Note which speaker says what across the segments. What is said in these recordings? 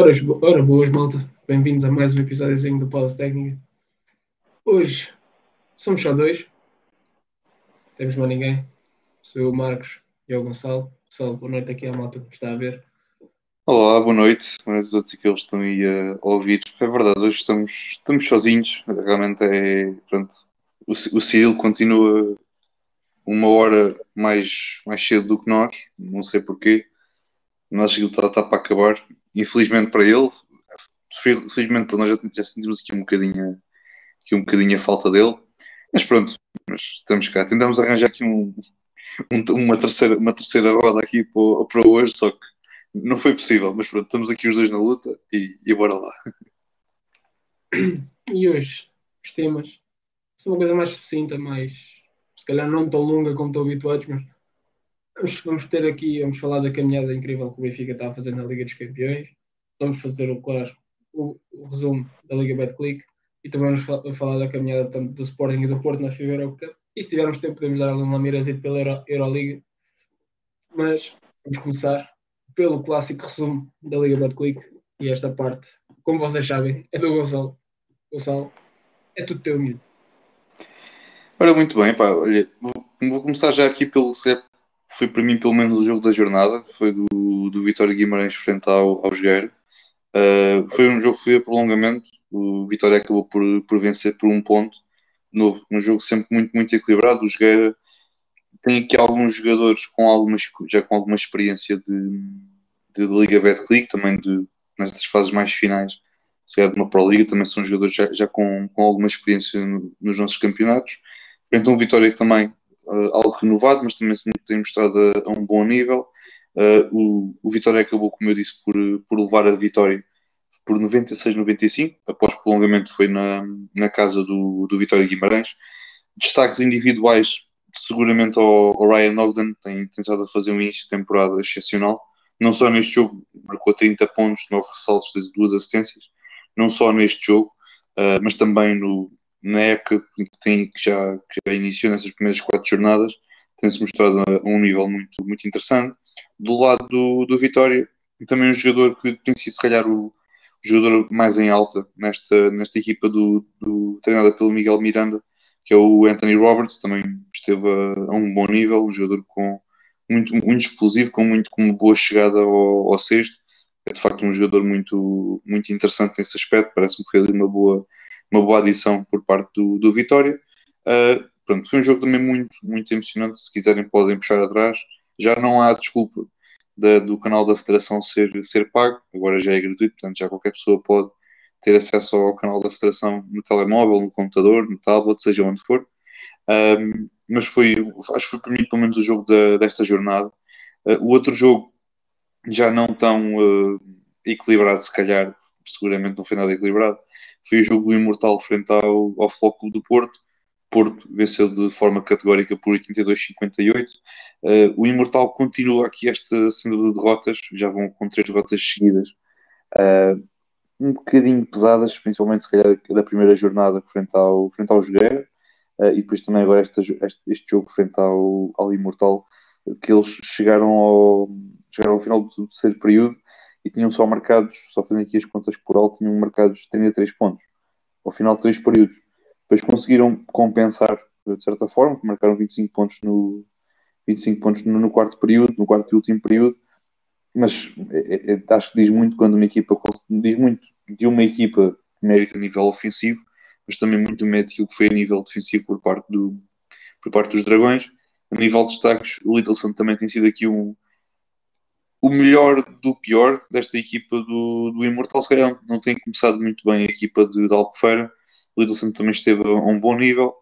Speaker 1: Ora, ora boas, malta. Bem-vindos a mais um episódiozinho do Pause Técnica. Hoje somos só dois. Temos mais ninguém. Sou eu, Marcos e o Gonçalo. Gonçalo, boa noite aqui à malta que está a ver.
Speaker 2: Olá, boa noite. Boa noite a todos aqueles que estão aí a ouvir. É verdade, hoje estamos, estamos sozinhos. Realmente é. Pronto, o, o continua uma hora mais, mais cedo do que nós. Não sei porquê. Nós aquilo está, está para acabar. Infelizmente para ele, felizmente para nós já, sentimos aqui um bocadinho, aqui um bocadinho a falta dele. Mas pronto, mas estamos cá. Tentamos arranjar aqui um, um, uma, terceira, uma terceira roda aqui para, para hoje, só que não foi possível. Mas pronto, estamos aqui os dois na luta e, e bora lá.
Speaker 1: E hoje, os temas são uma coisa mais sucinta, mais se calhar não tão longa como estão habituados, mas vamos, vamos ter aqui, vamos falar da caminhada incrível que o Benfica está a fazer na Liga dos Campeões. Vamos fazer, claro, o, o resumo da Liga Betclic e também vamos falar da caminhada tanto do Sporting e do Porto na FIBA Eurocup. E se tivermos tempo, podemos dar ali uma mirazita pela Euro, Euroliga. Mas vamos começar pelo clássico resumo da Liga Betclic. E esta parte, como vocês sabem, é do Gonçalo. Gonçalo, é tudo teu, miúdo.
Speaker 2: Ora, muito bem, pá, olha, vou, vou começar já aqui pelo, foi para mim pelo menos o jogo da jornada, foi do, do Vitória Guimarães frente ao, ao Jogueiro. Uh, foi um jogo que foi a prolongamento, o Vitória acabou por, por vencer por um ponto. Novo, um jogo sempre muito, muito equilibrado. O Jogueira tem aqui alguns jogadores com algumas, já com alguma experiência de, de, de Liga Betclic, também de, nestas fases mais finais, se calhar de uma Pro Liga, também são jogadores já, já com, com alguma experiência no, nos nossos campeonatos. Então, Vitória que também uh, algo renovado, mas também se tem mostrado a, a um bom nível. Uh, o, o, Vitória acabou, como eu disse, por, por levar a vitória por 96-95, após prolongamento foi na, na casa do, do Vitória Guimarães. Destaques individuais, seguramente ao, ao Ryan Ogden, tem, a fazer um início de temporada excepcional. Não só neste jogo, marcou 30 pontos, 9 ressaltos, duas assistências. Não só neste jogo, uh, mas também no, na época que, tem, que, já, que já iniciou nessas primeiras quatro jornadas, tem-se mostrado a, um nível muito, muito interessante. Do lado do, do Vitória, também um jogador que tem sido, se calhar, o, o jogador mais em alta nesta, nesta equipa do, do, treinada pelo Miguel Miranda, que é o Anthony Roberts, também esteve a, a um bom nível, um jogador com muito, muito explosivo, com, muito, com uma boa chegada ao, ao sexto. É de facto um jogador muito, muito interessante nesse aspecto, parece-me que foi uma boa, uma boa adição por parte do, do Vitória. Uh, pronto, foi um jogo também muito, muito emocionante. Se quiserem, podem puxar atrás. Já não há desculpa da, do canal da Federação ser, ser pago, agora já é gratuito, portanto, já qualquer pessoa pode ter acesso ao canal da Federação no telemóvel, no computador, no tablet, seja onde for. Um, mas foi, acho que foi para mim, pelo menos, o jogo da, desta jornada. Uh, o outro jogo, já não tão uh, equilibrado, se calhar, seguramente não foi nada equilibrado, foi o jogo do Imortal frente ao, ao Flóculo do Porto. Porto venceu de forma categórica por 82-58. Uh, o Imortal continua aqui esta senda de derrotas, já vão com três derrotas seguidas, uh, um bocadinho pesadas, principalmente se calhar da primeira jornada frente ao, frente ao Jogueiro, uh, e depois também agora este, este, jogo frente ao, ao Imortal, que eles chegaram ao, chegaram ao final do terceiro período e tinham só marcados, só fazendo aqui as contas por alto, tinham marcados 33 pontos ao final de três períodos. Depois conseguiram compensar de certa forma, marcaram 25 pontos no 25 pontos no, quarto período, no quarto e último período, mas é, é, acho que diz muito quando uma equipa diz muito de uma equipa que mérito a nível ofensivo, mas também muito mérito que foi a nível defensivo por parte do por parte dos Dragões. A nível de destaques, o Littleson também tem sido aqui um, o melhor do pior desta equipa do, do Imortal. Se calhar não tem começado muito bem a equipa de, de Albufeira. O Littleson também esteve a um bom nível.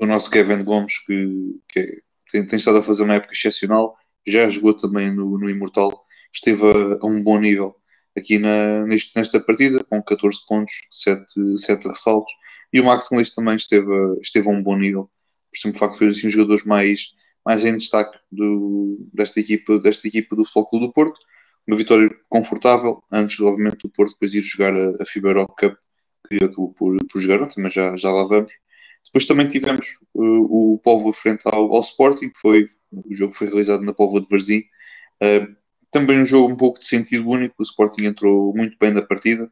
Speaker 2: O nosso Kevin Gomes, que, que é, tem, tem, estado a fazer uma época excepcional, já jogou também no, no Imortal, esteve a, a um bom nível aqui na, neste, nesta partida, com 14 pontos, 7, 7 ressaltos. E o Max Inglês também esteve, esteve a um bom nível. Por exemplo, facto, foi um dos jogadores mais mais em destaque do, desta, equipa, desta equipa do Futebol do Porto. Uma vitória confortável, antes, obviamente, do Porto depois ir jogar a, a FIBA Cup, que acabou por, por jogar ontem, mas já, já lá vamos. Depois também tivemos uh, o Povo frente ao, ao Sporting, que foi, o jogo foi realizado na Povo de Varzim. Uh, também um jogo um pouco de sentido único. O Sporting entrou muito bem na partida.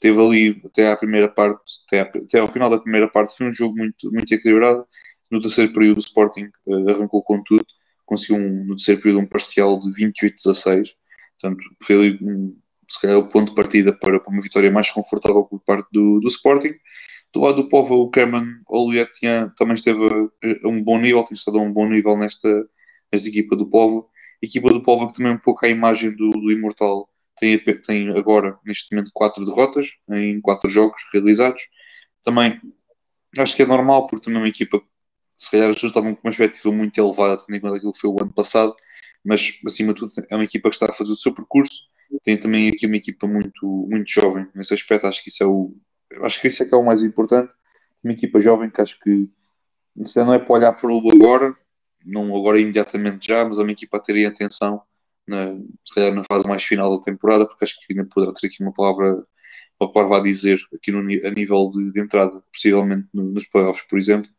Speaker 2: Teve ali até à primeira parte, até, até ao final da primeira parte, foi um jogo muito, muito equilibrado. No terceiro período, o Sporting uh, arrancou com tudo, conseguiu um, no terceiro período um parcial de 28-16. Portanto, foi um, se calhar o ponto de partida para, para uma vitória mais confortável por parte do, do Sporting. Do lado do Povo, o Kerman Oliet também esteve a, a, um bom nível, tem estado a um bom nível nesta, nesta equipa do Povo. Equipa do Povo que também é um pouco a imagem do, do Imortal tem, tem agora, neste momento, quatro derrotas em quatro jogos realizados. Também acho que é normal, porque também é uma equipa se calhar pessoas estavam com uma expectativa muito elevada, tendo em conta aquilo que foi o ano passado, mas acima de tudo é uma equipa que está a fazer o seu percurso. Tem também aqui uma equipa muito, muito jovem nesse aspecto, acho que isso é o acho que isso é que é o mais importante. Uma equipa jovem que acho que não é para olhar para o agora, não agora imediatamente já, mas é uma equipa a ter atenção na, se calhar na fase mais final da temporada, porque acho que ainda poderá ter aqui uma palavra, uma palavra a dizer aqui no, a nível de, de entrada, possivelmente no, nos playoffs, por exemplo.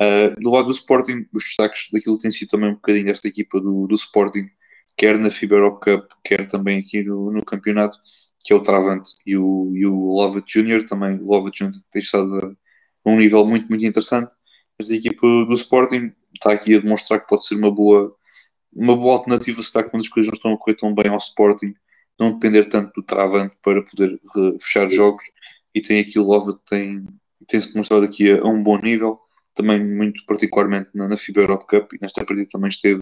Speaker 2: Uh, do lado do Sporting, os destaques daquilo que tem sido também um bocadinho desta equipa do, do Sporting, quer na FIBA Cup, quer também aqui no, no campeonato, que é o Travante e o, e o Lovett Jr. Também o Lovett Jr. tem estado a um nível muito, muito interessante. Esta equipa do Sporting está aqui a demonstrar que pode ser uma boa, uma boa alternativa se calhar quando as coisas não estão a correr tão bem ao Sporting, não depender tanto do Travante para poder fechar jogos. E tem aqui o Lovett, tem, tem-se demonstrado aqui a, a um bom nível também muito particularmente na, na FIBA Europe Cup e nesta partida também esteve,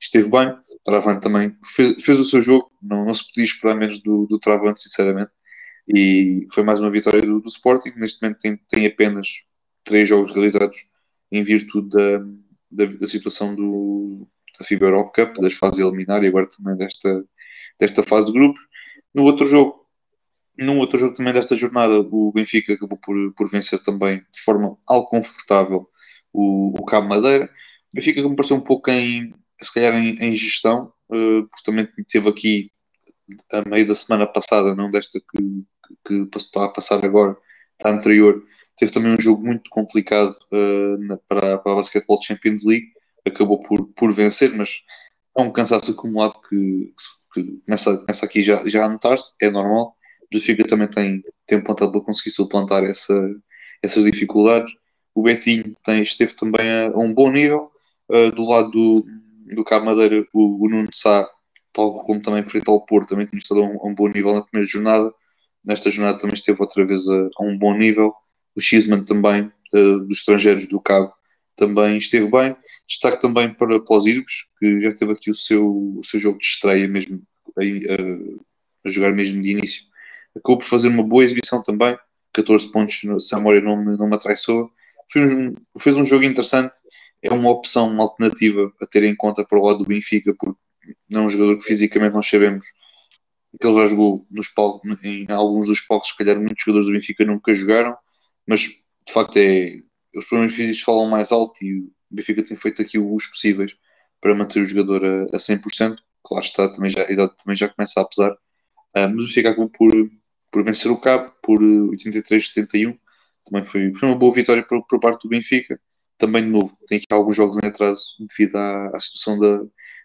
Speaker 2: esteve bem. Travante também fez, fez o seu jogo, não, não se podia esperar menos do, do Travante, sinceramente. E foi mais uma vitória do, do Sporting. Neste momento tem, tem apenas três jogos realizados em virtude da, da, da situação do, da FIBA Europe Cup, das fases eliminares e agora também desta, desta fase de grupos. No outro jogo, num outro jogo também desta jornada, o Benfica acabou por, por vencer também de forma algo confortável o, o Cabo Madeira. O Benfica me pareceu um pouco em, se calhar em, em gestão, uh, porque também teve aqui a meio da semana passada, não desta que, que, que está a passar agora, a anterior, teve também um jogo muito complicado uh, na, para, para a Basketball Champions League, acabou por, por vencer, mas é um cansaço acumulado que, que começa, começa aqui já, já a notar-se, é normal, Benfica também tem, tem um plantel para conseguir suplantar essa, essas dificuldades. O Betinho tem, esteve também a, a um bom nível. Uh, do lado do, do Cabo Madeira, o, o Nuno Sá, tal como também frente ao Porto, também tem estado a um, a um, bom nível na primeira jornada. Nesta jornada também esteve outra vez a, a um bom nível. O Xisman também, uh, dos estrangeiros do Cabo, também esteve bem. Destaque também para, para os que já teve aqui o seu, o seu jogo de estreia mesmo, uh, a jogar mesmo de início acabou por fazer uma boa exibição também, 14 pontos, Samoura não me, não me atraiçou. Um, fez um jogo interessante, é uma opção, uma alternativa a ter em conta para o lado do Benfica, porque não é um jogador que fisicamente nós sabemos que ele já jogou nos palcos, em alguns dos palcos, se calhar muitos jogadores do Benfica nunca jogaram, mas de facto é os problemas físicos falam mais alto e o Benfica tem feito aqui os possíveis para manter o jogador a, a 100%. Claro está, também já, a idade também já começa a pesar, uh, mas o Benfica acabou por, por vencer o Cabo por 83-71. Eh, Também foi, foi uma boa vitória por, por parte do Benfica. Também, de novo, tem aqui alguns jogos em atraso devido à, à situação da,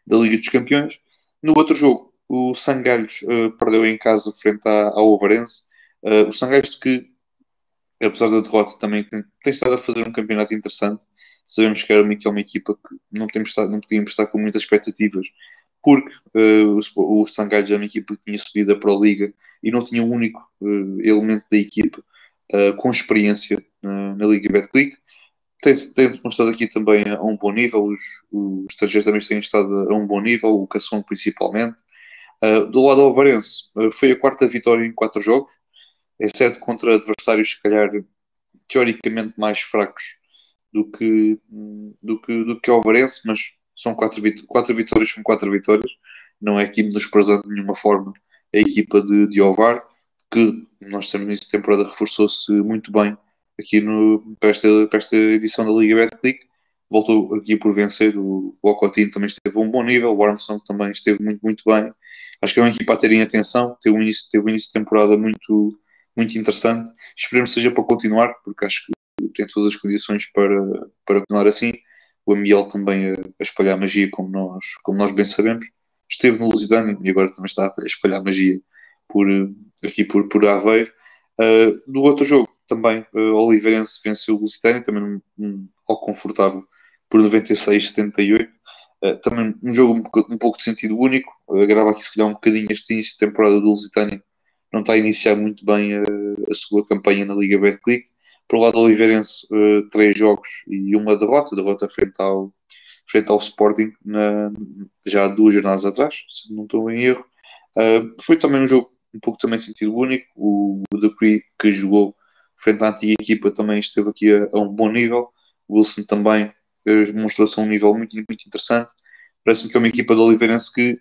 Speaker 2: da Liga dos Campeões. No outro jogo, o Sangalhos uh, perdeu em casa frente à, ao Ovarense. Uh, o Sangalhos que, apesar da derrota, também tem, tem, estado a fazer um campeonato interessante. Sabemos que era uma, que é uma equipa que não, temos estado, não podíamos estar com muitas expectativas, porque uh, o, o Sangalhos é uma equipa que tinha subido para a Liga e não tinha um único uh, elemento da equipa uh, com experiência na Liga Betclic. Tem, demonstrado aqui também a um bom nível, os, os estrangeiros também têm estado a um bom nível, o Cação principalmente. do lado do Alvarense, foi a quarta vitória em quatro jogos, é certo contra adversários, se calhar, teoricamente mais fracos do que, do que, do que o Alvarense, mas são quatro, quatro vitórias, são quatro vitórias. Não é aqui menosprezando de nenhuma forma a equipa de, de Ovar, que nós temos nessa temporada reforçou-se muito bem aqui no, para, esta, para esta edição da Liga Betclic. Voltou aqui por vencer. O, o Ocotinho também esteve a um bom nível. O Armstrong também esteve muito, muito bem. Acho que é uma equipa a terem atenção. Teve um início, teve um início de temporada muito, muito interessante. Esperemos que seja para continuar, porque acho que tem todas as condições para, para continuar assim o Amiel também a, a, espalhar magia, como nós, como nós bem sabemos. Esteve no Lusitânia e agora também está a espalhar magia por, aqui por, por Aveiro. Uh, no outro jogo, também, uh, Oliveirense venceu o Lusitânia, também um, um, algo confortável, por 96-78. Uh, também um jogo um, um, pouco de sentido único. Agrava aqui, se calhar, um bocadinho este início de temporada do Lusitânia. Não está a iniciar muito bem a, sua campanha na Liga Betclic. Por lado, Oliveirense, três jogos e uma derrota, derrota frente ao, frente ao Sporting, na, já há duas jornadas atrás, se não estou em erro. Uh, foi também um jogo um pouco também sentido único. O, o Dupree, que jogou frente à antiga equipa, também esteve aqui a, a um bom nível. O Wilson também uh, demonstrou-se a um nível muito, muito interessante. Parece-me que é uma equipa de Oliveirense que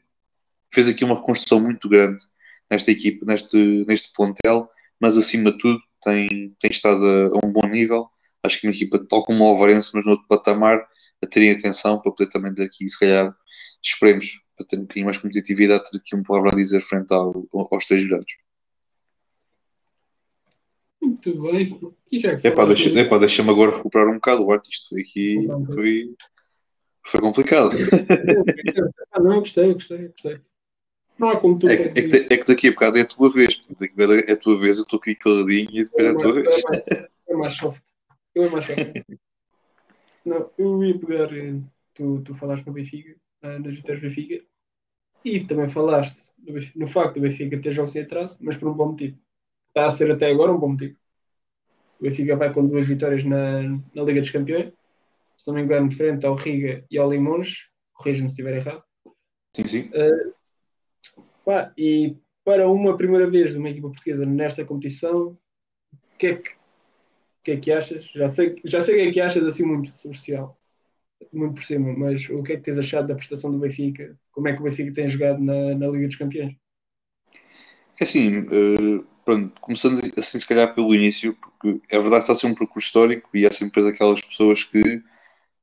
Speaker 2: fez aqui uma reconstrução muito grande nesta equipa, neste, neste plantel, mas acima de tudo tem, tem estado a, a um bom nível. Acho que uma equipa tal como o Alvarense, mas no outro patamar, a terem atenção para poder também daqui, se calhar, esperemos, para ter um bocadinho mais competitividade, ter aqui uma palavra a dizer frente ao, aos três grandes.
Speaker 1: Muito bem. E já
Speaker 2: que epá, deixa, epá, deixa-me agora recuperar um bocado o arte. Isto foi aqui. Foi, foi complicado.
Speaker 1: Ah, não, gostei, gostei, gostei. Não há como tu.
Speaker 2: É que, é, que, é que, daqui a bocado é a tua vez. Daqui a é a tua vez, eu estou aqui caladinho e depois é, é a tua vez.
Speaker 1: É mais, é mais soft. Eu é mais soft. não, eu ia pegar. Eh, tu, tu falaste no Benfica, eh, nas vitórias do Benfica, e também falaste no facto do Benfica ter jogos em atraso, mas por um bom motivo. Está a ser até agora um bom motivo. O Benfica vai com duas vitórias na, na Liga dos Campeões, se não me engano, frente ao Riga e ao Limões. Corrija-me se estiver errado.
Speaker 2: Sim, sim.
Speaker 1: Uh, Pá, e para uma primeira vez de uma equipa portuguesa nesta competição, o que é que, que, é que achas? Já sei, já sei o que é que achas assim muito superficial, muito por cima, mas o que é que tens achado da prestação do Benfica? Como é que o Benfica tem jogado na, na Liga dos Campeões?
Speaker 2: É assim, uh, pronto, começando assim se calhar pelo início, porque é verdade que está a ser um percurso histórico e há sempre aquelas pessoas que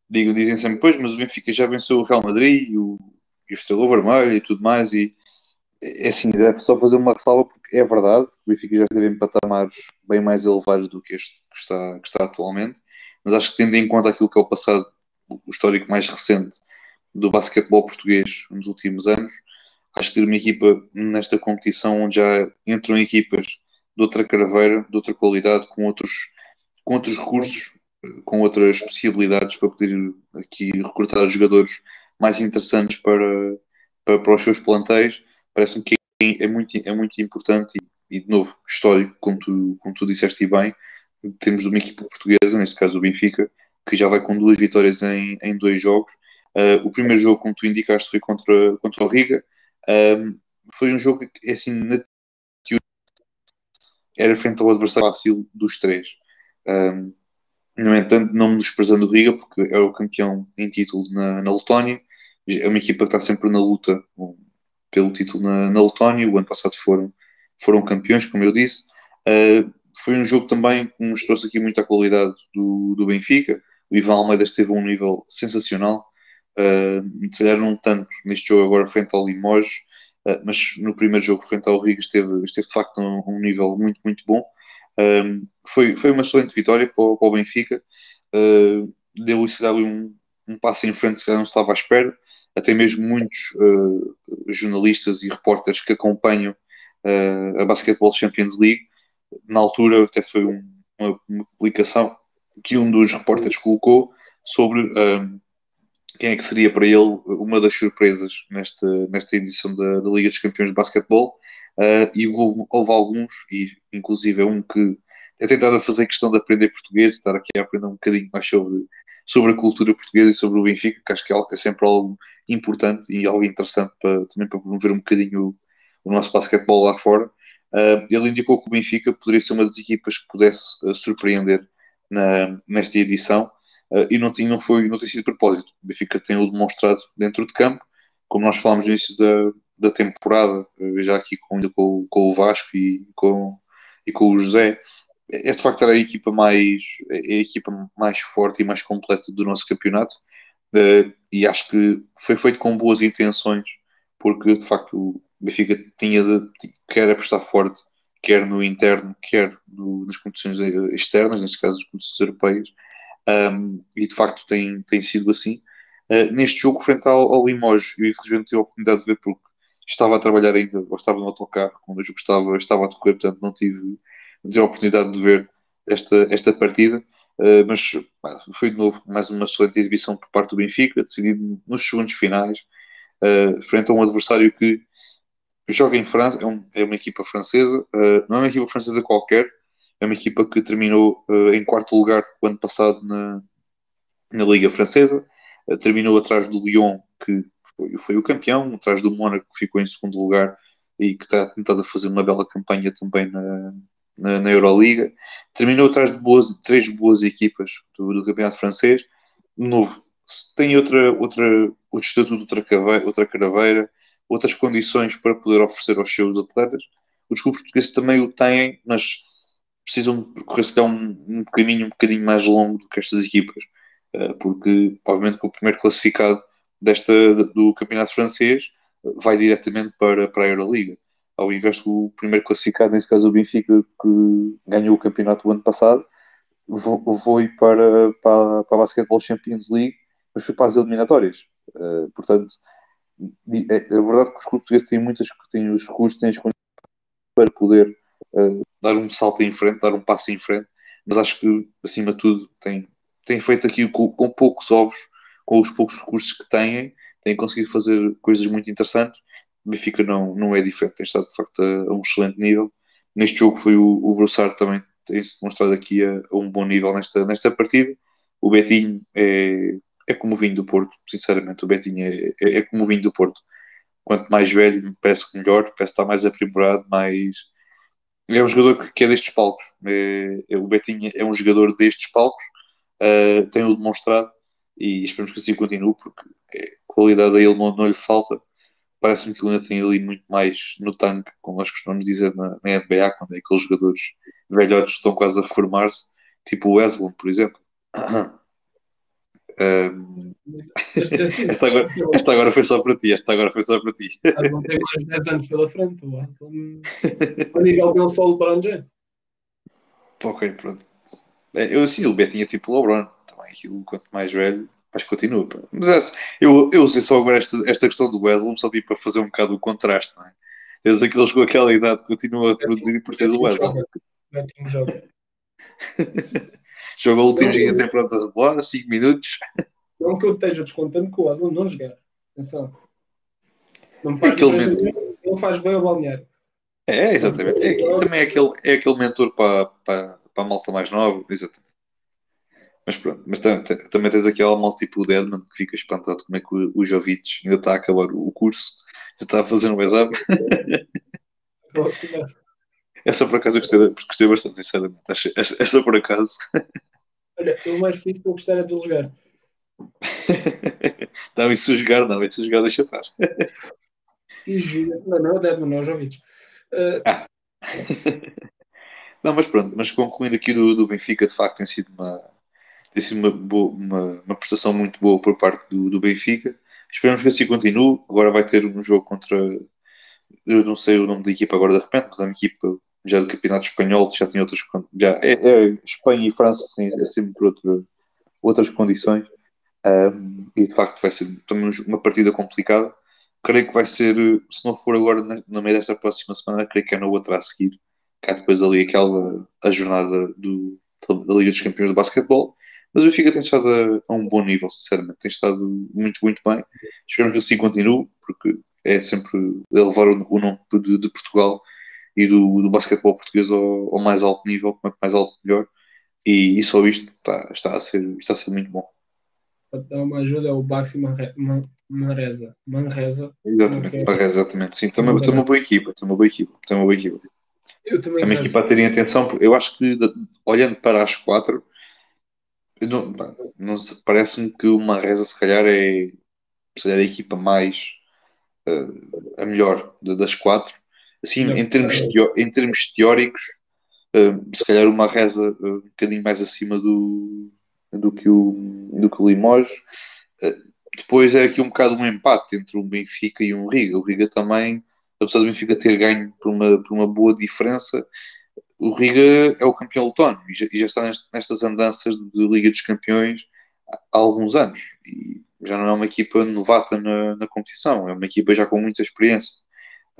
Speaker 2: digam, dizem sempre, pois, mas o Benfica já venceu o Real Madrid e o, e o Estrela Vermelho e tudo mais, e é assim, deve só fazer uma ressalva porque é verdade, o Benfica já esteve em patamares bem mais elevados do que este que está, que está atualmente, mas acho que tendo em conta aquilo que é o passado, o histórico mais recente do basquetebol português nos últimos anos, acho que ter uma equipa nesta competição onde já entram equipas de outra caraveira, de outra qualidade, com outros, com outros recursos, com outras possibilidades para poder aqui recrutar jogadores mais interessantes para, para, para os seus plantéis parece-me que é muito, é muito importante e, e, de novo, histórico, como tu, como tu disseste bem, temos uma equipa portuguesa, neste caso o Benfica, que já vai com duas vitórias em, em dois jogos. Uh, o primeiro jogo, como tu indicaste, foi contra, contra o Riga. Um, foi um jogo que, assim, na era frente ao adversário fácil dos três. Um, no entanto, não me desprezando o Riga, porque é o campeão em título na, na Letónia. É uma equipa que está sempre na luta pelo título na, na Letónia. O ano passado foram, foram campeões, como eu disse. Uh, foi um jogo também que mostrou-se aqui muita qualidade do, do Benfica. O Ivan Almeida esteve a um nível sensacional. Uh, se calhar não tanto neste jogo agora frente ao Limoges, uh, mas no primeiro jogo frente ao Riga esteve, esteve de facto a um, um nível muito, muito bom. Uh, foi, foi uma excelente vitória para o, para o Benfica. Uh, deu se calhar um, um passo em frente que não estava à espera até mesmo muitos uh, jornalistas e repórteres que acompanham uh, a Basketball Champions League. Na altura, até foi um, uma, uma, publicação que um dos repórteres colocou sobre um, quem é que seria para ele uma das surpresas nesta, nesta edição da, da Liga dos Campeões de Basquetebol. Uh, e houve, houve, alguns, e inclusive é um que é tentado fazer questão de aprender português, estar aqui a aprender um bocadinho mais sobre, sobre a cultura portuguesa e sobre o Benfica, que acho que é, é sempre algo importante e algo interessante para, também para promover um bocadinho o, o nosso basquetebol lá fora. Uh, ele indicou que o Benfica poderia ser uma das equipas que pudesse uh, surpreender na, nesta edição uh, e não, tinha, não, foi, não tem sido propósito. O Benfica tem-o demonstrado dentro de campo, como nós falámos no início da, da temporada, já aqui com, com, com o Vasco e com, e com o José, é de facto a equipa mais é a equipa mais forte e mais completa do nosso campeonato uh, e acho que foi feito com boas intenções porque de facto o Benfica tinha de quer apostar forte quer no interno quer no, nas competições externas neste caso as competições europeias um, e de facto tem, tem sido assim. Uh, neste jogo, frente ao, ao Limoges, eu infelizmente tive a oportunidade de ver porque estava a trabalhar ainda, ou estava no autocarro, quando o jogo estava, estava a decorrer, portanto não tive, tive a oportunidade de ver esta, esta partida. Uh, mas foi de novo mais uma excelente exibição por parte do Benfica, decidido nos segundos finais, uh, frente a um adversário que joga em França, é, um, é uma equipa francesa, uh, não é uma equipa francesa qualquer, é uma equipa que terminou em quarto lugar o ano passado na, na Liga Francesa, terminou atrás do Lyon, que foi, foi o campeão, atrás do Mónaco, que ficou em segundo lugar e que está tentado a fazer uma bela campanha também na, na, na Euroliga. Terminou atrás de boas, três boas equipas do, do campeonato francês. De novo, tem outra, outra, outro estatuto, outra, caveira, outra caraveira, outras condições para poder oferecer aos seus atletas. Os clubes portugueses também o têm, mas precisam percorrer um, um caminho um bocadinho mais longo do que estas equipas, uh, porque, obviamente, que o primeiro classificado desta, do campeonato francês vai diretamente para, para a Euroliga ao invés do primeiro classificado, neste caso o Benfica, que ganhou o campeonato do ano passado, foi para, para, para a Basketball Champions League, mas foi para as eliminatórias. Uh, portanto, é, é, verdade que os clubes portugueses têm muitas, têm os recursos, têm as condições para poder uh, dar um salto em frente, dar um passo em frente, mas acho que, acima de tudo, tem, tem feito aqui com, com poucos ovos, com os poucos recursos que têm, têm conseguido fazer coisas muito interessantes o Benfica não, não é diferente, tem estado de facto a, a um excelente nível. Neste jogo foi o, o também tem-se demonstrado aqui a, a, um bom nível nesta, nesta partida. O Betinho é, é como o vinho do Porto, sinceramente. O Betinho é, é, é como o vinho do Porto. Quanto mais velho, me parece que melhor, parece estar mais aprimorado, mais. É um jogador que, que é destes palcos. É, é, o Betinho é um jogador destes palcos, uh, tem-o demonstrado e esperamos que assim continue, porque é, qualidade a ele não, não lhe falta parece-me que o ainda tem ali muito mais no tanque, como nós costumamos dizer na, na NBA, quando é aqueles jogadores velhotes estão quase a reformar-se, tipo o Wesley, por exemplo. Um, esta, agora, esta agora foi só para ti, esta agora foi só para ti.
Speaker 1: Não tem mais 10 anos pela frente, o Wesley. A nível dele só o LeBron
Speaker 2: Ok, pronto. É, eu sim, o Betinho é tipo o LeBron, também aquilo quanto mais velho, Que continua. Pá. Mas é, eu, eu sei só agora esta, esta questão do Wesley, só tipo para fazer um bocado o contraste, não é? Tens aqueles com aquela idade continuam a produzir e por ser o Wesley.
Speaker 1: joga.
Speaker 2: Joga o último dia até pronto a regular, 5 minutos.
Speaker 1: Não que eu esteja descontando que o Wesley não jogar. Atenção. Não faz, aquele bem, ele faz bem ao balneário.
Speaker 2: É, exatamente. É, também é aquele, é aquele mentor para, para, para a malta mais nova, exatamente. Mas pronto, mas também tens aquela mal tipo o Deadman que fica espantado como é que o, o Jovic ainda está a acabar o curso, já está a fazer um exame. essa por acaso eu gostei, gostei bastante, sinceramente. Essa, essa por acaso.
Speaker 1: Olha, eu mais que isso vou gostar é de jogar.
Speaker 2: não, isso jogar não, isso jogar deixa estar.
Speaker 1: E joga, não, não é o Deadman, não é o Jovic. Uh... Ah.
Speaker 2: não, mas pronto, mas concluindo aqui do, do Benfica, de facto tem sido uma tem sido uma, boa, uma, uma, prestação muito boa por parte do, do Benfica. Esperamos que assim continue. Agora vai ter um jogo contra. Eu não sei o nome da equipa agora de repente, mas é uma equipa já do Campeonato Espanhol, já tem outras. Já, é, é Espanha e França, sim, é sempre por outra, outras condições. Um, e de facto vai ser também uma partida complicada. Creio que vai ser, se não for agora no meio desta próxima semana, creio que é na outra a seguir. Cá depois ali aquela a jornada do, da Liga dos Campeões de Basquetebol mas o Benfica tem estado a, a, um bom nível, sinceramente. Tem estado muito, muito bem. Esperamos que assim continue, porque é sempre elevar o, o nome de, de, Portugal e do, do basquetebol português ao, ao, mais alto nível, quanto mais alto, melhor. E, e só isto está, está, a ser, está a ser muito bom.
Speaker 1: Para dar uma ajuda é o Baxi Manresa. Manresa.
Speaker 2: Exatamente? Manresa, exatamente. Sim, uma, tem uma boa equipa, tem uma boa equipa, tem uma boa equipa.
Speaker 1: Eu também
Speaker 2: é uma equipa a terem atenção, eu acho que olhando para as quatro, não, não parece-me que uma reza se calhar é se calhar a equipa mais uh, a melhor das quatro. Assim, em termos, em termos teóricos, uh, se calhar uma reza uh, um bocadinho mais acima do, do que o, do que o Limoges. depois é aqui um bocado um empate entre um Benfica e um Riga. O Riga também, apesar do Benfica ter ganho por uma, por uma boa diferença, o Riga é o campeão letone e já, e já está nestas andanças de Liga dos Campeões há alguns anos. E já não é uma equipa novata na, na competição, é uma equipa já com muita experiência.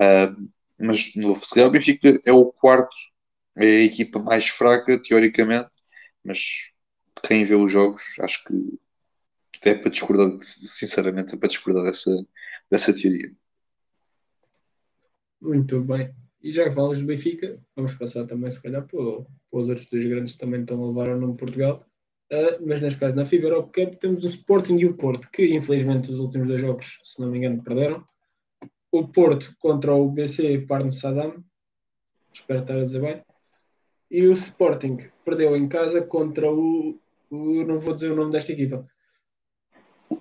Speaker 2: Uh, mas no calhar o Benfica é o quarto, é a equipa mais fraca, teoricamente, mas quem vê os jogos, acho que é para discordar, sinceramente, é para discordar dessa, dessa teoria.
Speaker 1: Muito bem. E já que falamos do Benfica, vamos passar também, se calhar, para, para os outros dois grandes que também estão a levar o nome de Portugal. Uh, mas neste caso, na FIBA Europe Cup, temos o Sporting e o Porto, que infelizmente os últimos dois jogos, se não me engano, perderam. O Porto contra o BC Parno Saddam, espero estar a dizer bem. E o Sporting perdeu em casa contra o, o não vou dizer o nome desta equipa.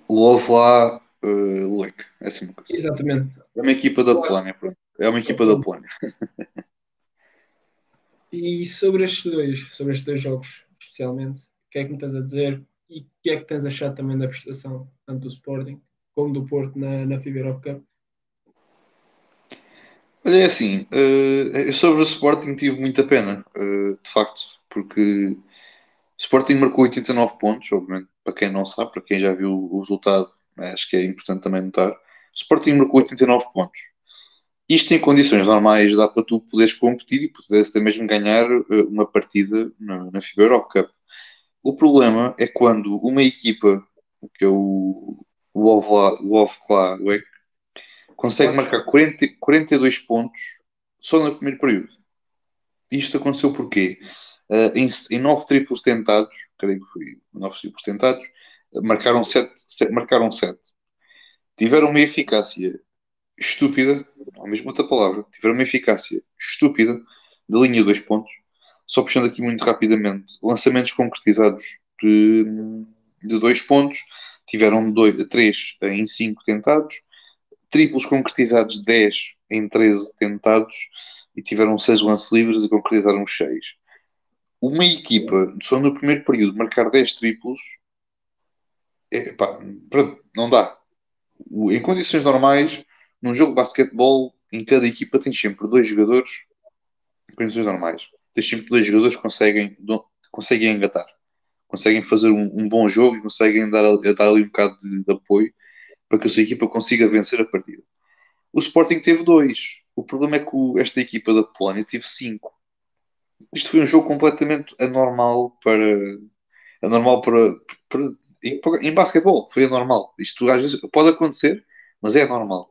Speaker 2: Love lá, uh, Lec, é assim uma coisa.
Speaker 1: Exatamente.
Speaker 2: É uma equipa da Polónia, pronto. É uma equipa da Polónia.
Speaker 1: e sobre estes dois, sobre estes dois jogos, especialmente, o que é que me tens a dizer e o que é que tens achado também da prestação, tanto do Sporting como do Porto na, na FIBA Europe Cup?
Speaker 2: Olha, é assim, uh, sobre o Sporting tive muita pena, uh, de facto, porque o Sporting marcou 89 pontos, obviamente, para quem não sabe, para quem já viu o resultado, acho que é importante também notar. O Sporting marcou 89 pontos. Isto em condições normais dá para tu poderes competir e poderes até mesmo ganhar uh, uma partida na, na FIBA Europe Cup. O problema é quando uma equipa, que é o, o Ovla, consegue marcar 40, 42 pontos só no primeiro período. Isto aconteceu porquê? Uh, em, em 9 triplos tentados, creio que foi 9 triplos tentados, marcaram 7, 7, marcaram 7. Tiveram uma eficácia estúpida, ou mesmo outra palavra, tiveram uma eficácia estúpida da linha dois pontos, só puxando aqui muito rapidamente, lançamentos concretizados de, de dois pontos, tiveram dois, três em cinco tentados, triplos concretizados 10 em 13 tentados e tiveram seis lances livres e concretizaram 6. Uma equipa, só no primeiro período, marcar 10 triplos, é, pá, pronto, não dá. Em condições normais, num jogo de basquetebol, em cada equipa tens sempre dois jogadores em condições normais. Tens sempre dois jogadores que conseguem, conseguem engatar. Conseguem fazer um, um bom jogo e conseguem dar, dar ali um bocado de, de, apoio para que a sua equipa consiga vencer a partida. O Sporting teve dois. O problema é que o, esta equipa da Polónia teve cinco. Isto foi um jogo completamente anormal para. anormal para. para em, em basquetebol, foi anormal. Isto às vezes pode acontecer, mas é anormal.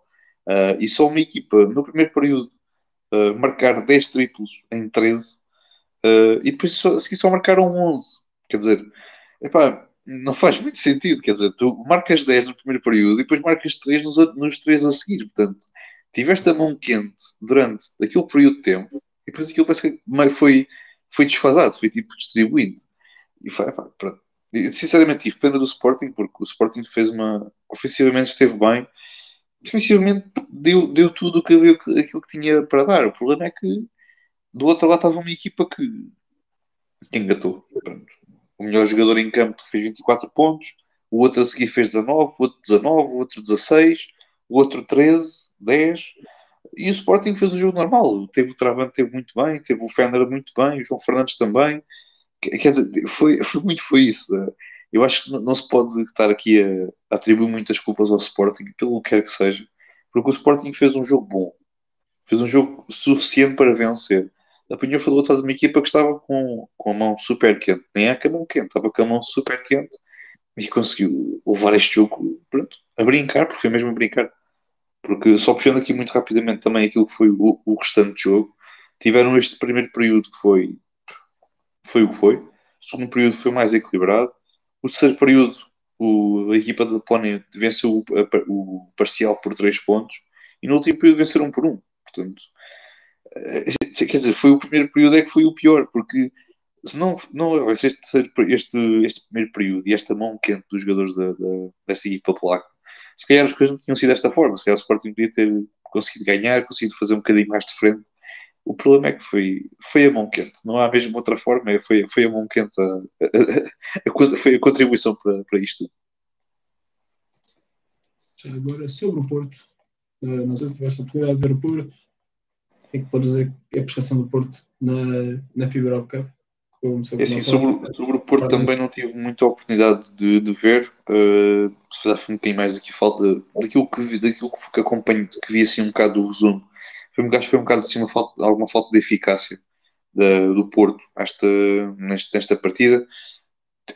Speaker 2: Uh, e só uma equipa, no primeiro período, uh, marcar 10 triplos em 13 uh, e depois só, a seguir só marcaram 11. Quer dizer, epá, não faz muito sentido. Quer dizer, tu marcas 10 no primeiro período e depois marcas 3 nos, nos 3 a seguir. Portanto, tiveste a mão quente durante aquele período de tempo e depois aquilo parece que foi, foi desfasado, foi tipo distribuído. E foi, epá, pronto. Sinceramente, tive pena do Sporting porque o Sporting fez uma. ofensivamente esteve bem defensivamente deu, deu tudo o que, aquilo que tinha para dar. O problema é que do outro lado estava uma equipa que, que engatou. Pronto. O melhor jogador em campo fez 24 pontos, o outro a seguir fez 19, o outro 19, o outro 16, o outro 13, 10. E o Sporting fez o jogo normal. Teve o Travante teve muito bem, teve o Fender muito bem, o João Fernandes também. Quer dizer, foi, foi muito foi isso eu acho que não se pode estar aqui a, atribuir muitas culpas ao Sporting, pelo que quer que seja, porque o Sporting fez um jogo bom, fez um jogo suficiente para vencer. Apanhou foi derrotado de uma equipa que estava com, com a mão super quente, nem é com a mão quente, estava com a mão super quente e conseguiu levar este jogo pronto, a brincar, porque foi mesmo a brincar. Porque só puxando aqui muito rapidamente também aquilo que foi o, o restante jogo, tiveram este primeiro período que foi, foi o que foi, o segundo período foi mais equilibrado o terceiro período, o, a equipa da Polónia venceu o, o, parcial por 3 pontos e no último período venceram por 1. Um. Portanto, eh, quer dizer, foi o primeiro período é que foi o pior, porque se não, não houvesse este, este, este primeiro período e esta mão quente dos jogadores da, da, desta equipa polaca, se calhar as coisas não tinham sido desta forma. Se calhar o Sporting podia ter conseguido ganhar, conseguido fazer um bocadinho mais de frente o problema é que foi, foi a mão quente, não há mesmo outra forma, é, foi, foi a mão quente, a, a, a, foi a contribuição para, para isto.
Speaker 1: Já agora, sobre o Porto, eh, não sei se tiveste a oportunidade de ver o Porto, o que é que pode dizer a prestação do Porto na, na Fibra Cup?
Speaker 2: é assim, sobre, sobre, o Porto também não tive muita oportunidade de, de ver. Uh, se já foi um bocadinho mais aqui falta daquilo que vi, daquilo que acompanho, que vi assim um bocado do resumo. Foi, acho que foi um bocado assim, uma falta, alguma falta de eficácia da, do Porto esta, nesta, nesta partida.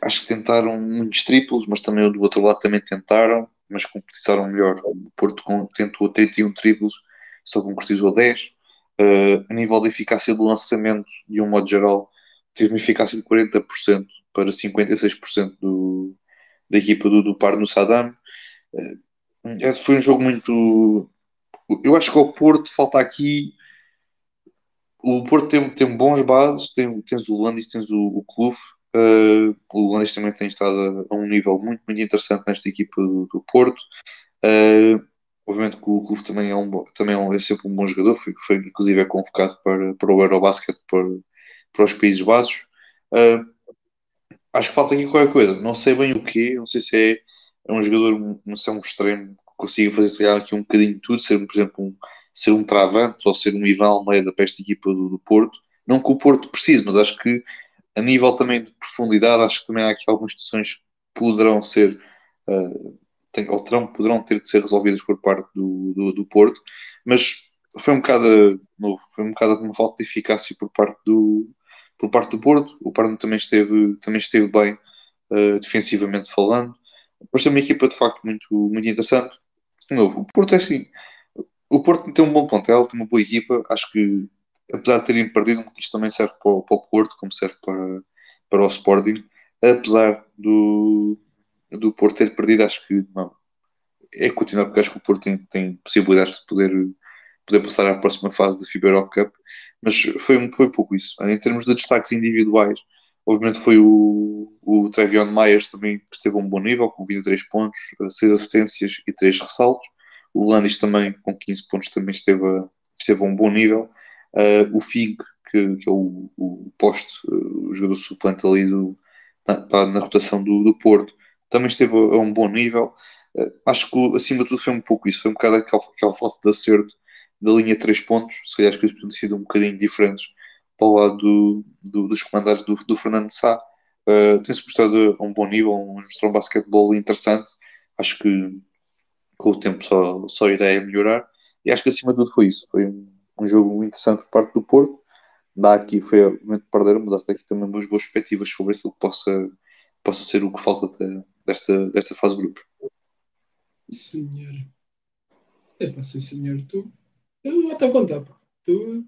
Speaker 2: Acho que tentaram muitos triplos, mas também do outro lado também tentaram, mas concretizaram melhor. O Porto tentou 31 triplos, só concretizou 10. Uh, eh, a nível de eficácia do lançamento, de um modo geral, teve uma eficácia de 40% para 56% do, da equipa do, do Par no Saddam. Uh, foi um jogo muito. Eu acho que ao Porto falta aqui o Porto tem, tem bons bases, tem, tens o Landis, tens o, o Clube. Uh, o Landis também tem estado a, a, um nível muito, muito interessante nesta equipa do, do Porto. Uh, obviamente que o Clube também é, um, também é, um, é sempre um bom jogador, foi, foi inclusive é convocado para, para o Eurobasket para, para os Países Baixos. Uh, acho que falta aqui qualquer coisa, não sei bem o que, não sei se é, é um jogador, não sei, um extremo consiga fazer aqui um bocadinho de tudo, ser, por exemplo, um ser um travante ou ser um Ivan Almeida para esta equipa do, do, Porto. Não que o Porto precise, mas acho que a nível também de profundidade, acho que também há aqui algumas situações que poderão ser uh, tem, ou terão, poderão ter de ser resolvidas por parte do, do, do, Porto, mas foi um bocado novo, foi um bocado uma falta de eficácia por parte do, por parte do Porto. O Porto também esteve, também esteve bem uh, defensivamente falando. É uma equipa de facto muito, muito interessante. De novo, o Porto é assim, o Porto tem um bom plantel, tem uma boa equipa. Acho que, apesar de terem perdido, isto também serve para o, para o Porto, como serve para, para o Sporting. Apesar do, do Porto ter perdido, acho que não, é continuar, porque acho que o Porto tem, tem possibilidades de poder, poder passar à próxima fase da FIBA Europe Cup. Mas foi, foi pouco isso. Em termos de destaques individuais, obviamente foi o, o Trevion Myers também que esteve a um bom nível, com 23 pontos, 6 assistências e 3 ressaltos. O Landis também, com 15 pontos, também esteve a, esteve a um bom nível. Uh, o Fig, que, que, é o, o poste, uh, o jogador suplente ali do, na, na rotação do, do, Porto, também esteve a, a um bom nível. Uh, acho que acima de tudo foi um pouco isso, foi um bocado aquela, aquela falta de acerto da linha 3 pontos. Se calhar as coisas ter sido um bocadinho diferentes para o lado do, do, dos comandados do, do Fernando Sá. Uh, tem-se mostrado a um bom nível, mostrou um basquetebol interessante. Acho que com o tempo só, só irá melhorar. E acho que acima de tudo foi isso. Foi um, um jogo interessante por parte do Porto. Dá aqui, foi obviamente perder, mas que aqui também boas, perspectivas sobre aquilo que possa, possa ser o que falta de, desta, desta fase de grupos.
Speaker 1: Senhor. É para ser senhor, tu. Eu até contar. Tu.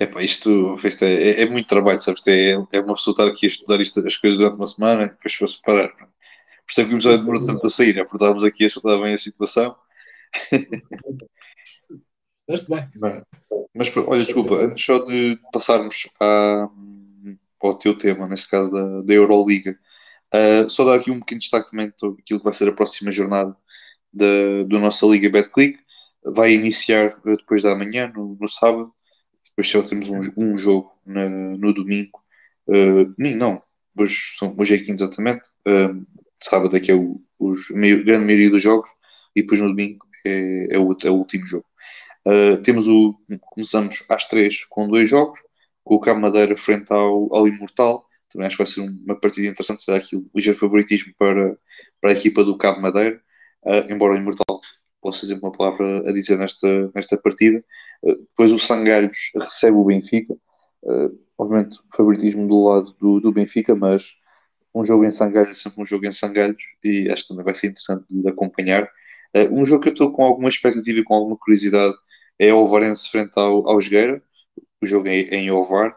Speaker 2: É isto, isto é, é, muito trabalho, sabes? É, é uma pessoa estar aqui a estudar isto, as coisas durante uma semana, depois fosse parar. Por isso é que o episódio demorou tanto a sair, é porque estávamos aqui a estudar bem a situação.
Speaker 1: Mas bem.
Speaker 2: Mas, olha, desculpa, antes só de passarmos à, ao teu tema, neste caso da, da Euroliga, uh, só dar aqui um pequeno destaque também daquilo que vai ser a próxima jornada da, da nossa Liga BetClick. Vai iniciar depois da manhã, no, no sábado, depois só temos um, um jogo na, no domingo. Uh, não, hoje, são, hoje é quinto exatamente. Uh, sábado é que é o, o a grande maioria dos jogos e depois no domingo é, é, o, é o último jogo. Uh, temos o, começamos às três com dois jogos, com o Cabo Madeira frente ao, ao Imortal. Também acho que vai ser uma partida interessante, será aqui o ligeiro favoritismo para, para a equipa do Cabo Madeira, uh, embora o Imortal posso dizer uma palavra a dizer nesta, nesta partida. Uh, depois o Sangalhos recebe o Benfica. Uh, obviamente, favoritismo do lado do, do Benfica, mas um jogo em Sangalhos é sempre um jogo em Sangalhos e acho que também vai ser interessante de acompanhar. Uh, um jogo que eu estou com alguma expectativa e com alguma curiosidade é o Ovarense frente ao, ao Jogueira. O jogo é, em Ovar.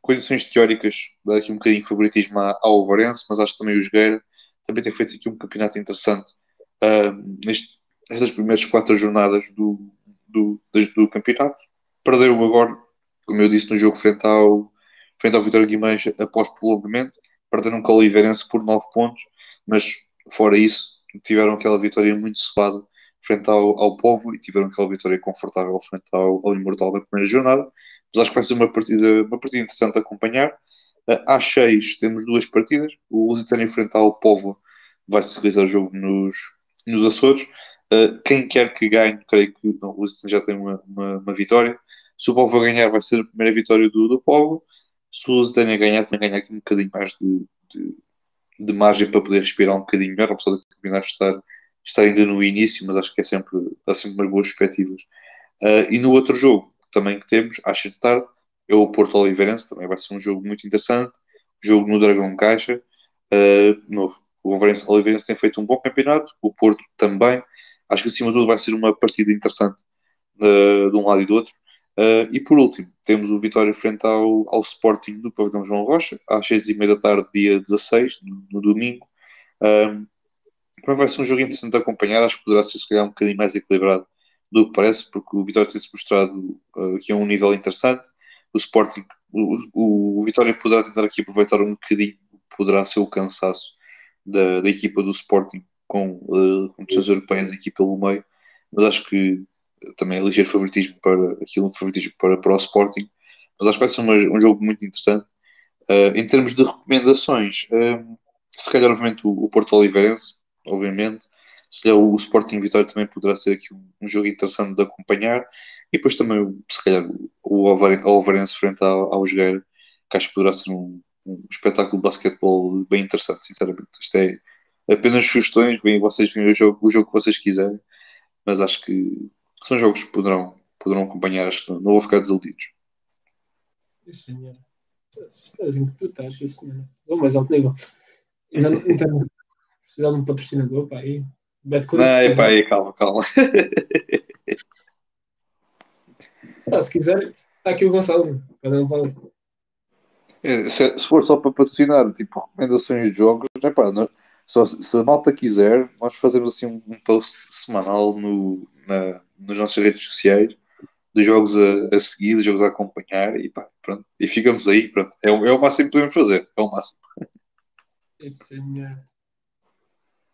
Speaker 2: Condições teóricas, dá aqui um bocadinho de favoritismo ao Ovarense, mas acho também o Jogueira também tem feito aqui um campeonato interessante uh, neste, nestas primeiras quatro jornadas do, do, do campeonato. Perdeu agora, como eu disse, no jogo frente ao, frente ao Vitória Guimarães após prolongamento. Perderam com o Oliveirense por 9 pontos, mas fora isso, tiveram aquela vitória muito suada frente ao, ao Povo e tiveram aquela vitória confortável frente ao, ao Imortal na primeira jornada. Mas acho que vai ser uma partida, uma partida interessante a acompanhar. Uh, às 6 temos duas partidas. O Lusitânia frente ao Povo vai-se realizar o jogo nos, nos Açores. Uh, quem quer que ganhe, creio que não, o Lusitano já tem uma, uma, uma, vitória. Se o Povo ganhar, vai ser a primeira vitória do, do Povo. Se o Lusitânia ganhar, tem ganhar aqui um bocadinho mais de, de, de, margem para poder respirar um bocadinho melhor, apesar do campeonato estar, estar ainda no início, mas acho que é sempre, dá sempre umas boas perspectivas. Uh, e no outro jogo também que temos, às de tarde, é o Porto Oliveirense, também vai ser um jogo muito interessante. Jogo no Dragão Caixa, uh, novo. O Oliveirense tem feito um bom campeonato, o Porto também. Acho que acima de tudo vai ser uma partida interessante uh, de um lado e do outro. Uh, e por último, temos o Vitória frente ao, ao Sporting do Pavilhão João Rocha, às 6h30 da tarde, dia 16, no, no domingo. Um, vai ser um jogo interessante de acompanhar, acho que poderá ser se calhar um bocadinho mais equilibrado do que parece, porque o Vitória tem-se mostrado uh, que é um nível interessante. O Sporting, o, o, o, Vitória poderá tentar aqui aproveitar um bocadinho, poderá ser o cansaço da, da equipa do Sporting com uh, competições europeias aqui pelo meio, mas acho que também é ligeiro favoritismo para aquilo de favoritismo para, para o Sporting, mas acho que vai ser uma, um jogo muito interessante. Uh, em termos de recomendações, uh, se calhar obviamente o, o Porto Oliveirense, obviamente, se calhar o Sporting Vitória também poderá ser aqui um, um, jogo interessante de acompanhar, e depois também se calhar o Oliveirense frente ao, ao Jogueira, que acho que poderá ser um, um espetáculo de basquetebol bem interessante, sinceramente. Isto é apenas sugestões, bem, vocês veem o jogo, o jogo que vocês quiserem, mas acho que são jogos que poderão, poderão acompanhar, acho que não, vou ficar desiludidos.
Speaker 1: Sim, senhor. Estás em que tu estás, sim, senhor. Ou mais alto nível. Então, precisava de um patrocinador, pá, aí.
Speaker 2: Beto Não, é pá, aí, calma, calma.
Speaker 1: Ah, se quiser, está aqui o Gonçalo.
Speaker 2: É, se, se, for só para patrocinar, tipo, recomendações de jogos, é pá, não, só, se a malta quiser, nós fazemos assim um, um post semanal no, na, nas nossas redes sociais de jogos a, a seguir, de jogos a acompanhar e pá, pronto. E ficamos aí, pronto. É, o, é o máximo que podemos fazer, é o máximo.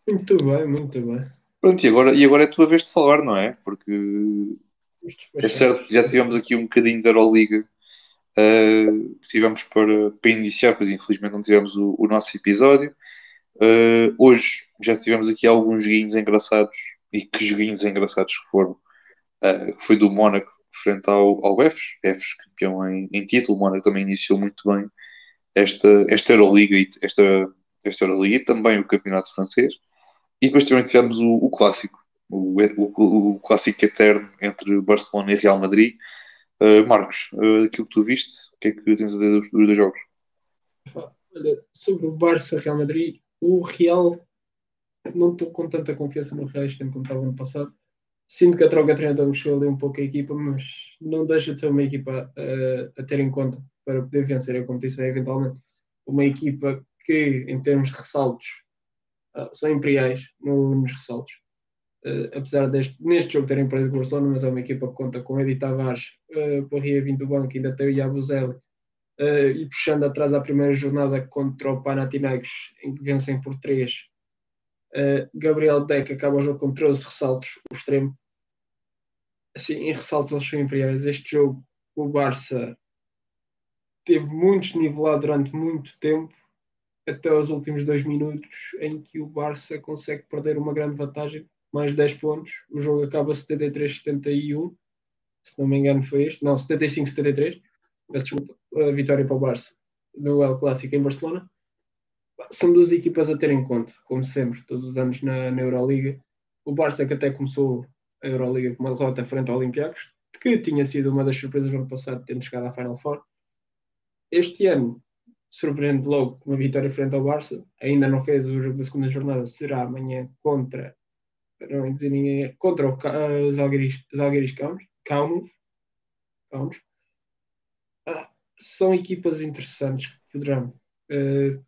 Speaker 1: Muito bem, muito bem.
Speaker 2: Pronto, e agora, e agora é a tua vez de falar, não é? Porque é certo, já tivemos aqui um bocadinho da Euroliga. Uh, tivemos para, para iniciar, pois infelizmente não tivemos o, o nosso episódio. Uh, hoje já tivemos aqui alguns joguinhos engraçados e que joguinhos engraçados que foram. Uh, foi do Mónaco frente ao, ao EFES, EFES campeão em, em título. O Mónaco também iniciou muito bem esta, esta Euroliga e esta, esta Euroliga e também o campeonato francês. E depois também tivemos o, o clássico, o, o, o, clássico eterno entre Barcelona e Real Madrid. Uh, Marcos, uh, aquilo que tu viste, o que é que tens a dizer dos, dos dois jogos?
Speaker 1: Olha, sobre o Barça Real Madrid, o Real, não estou com tanta confiança no Real este tempo como estava no passado. Sinto que a troca de treinador mexeu ali um pouco a equipa, mas não deixa de ser uma equipa a, a ter em conta para poder vencer a competição. Eventualmente, uma equipa que, em termos de ressaltos, são imperiais no, nos ressaltos. Uh, apesar deste, neste jogo terem perdido com o Barcelona, mas é uma equipa que conta com Edi Tavares, uh, Porria vindo do banco, ainda tem o Yabusele uh, e puxando atrás a primeira jornada contra o Panathinaikos, em que vencem por 3. Uh, Gabriel Deck acaba o jogo com 13 ressaltos, o extremo. Assim, em ressaltos eles são imperiais. Este jogo, o Barça teve muito desnivelado durante muito tempo, até os últimos dois minutos, em que o Barça consegue perder uma grande vantagem, mais 10 pontos. O jogo acaba 73-71, se não me engano foi este. Não, 75-73 peço desculpa, a vitória para o Barça no El Clássico em Barcelona. São duas equipas a ter em conta, como sempre, todos os anos na, na Euroliga. O Barça que até começou a Euroliga com uma derrota frente ao Olympiacos, que tinha sido uma das surpresas do ano passado, tendo chegado à Final Four. Este ano surpreende logo com uma vitória frente ao Barça. Ainda não fez o jogo da segunda jornada, será amanhã contra, não dizer ninguém, contra o uh, Zalgiris, Zalgiris Kaunos. Kaunos. Kaunos são equipas interessantes que poderão uh,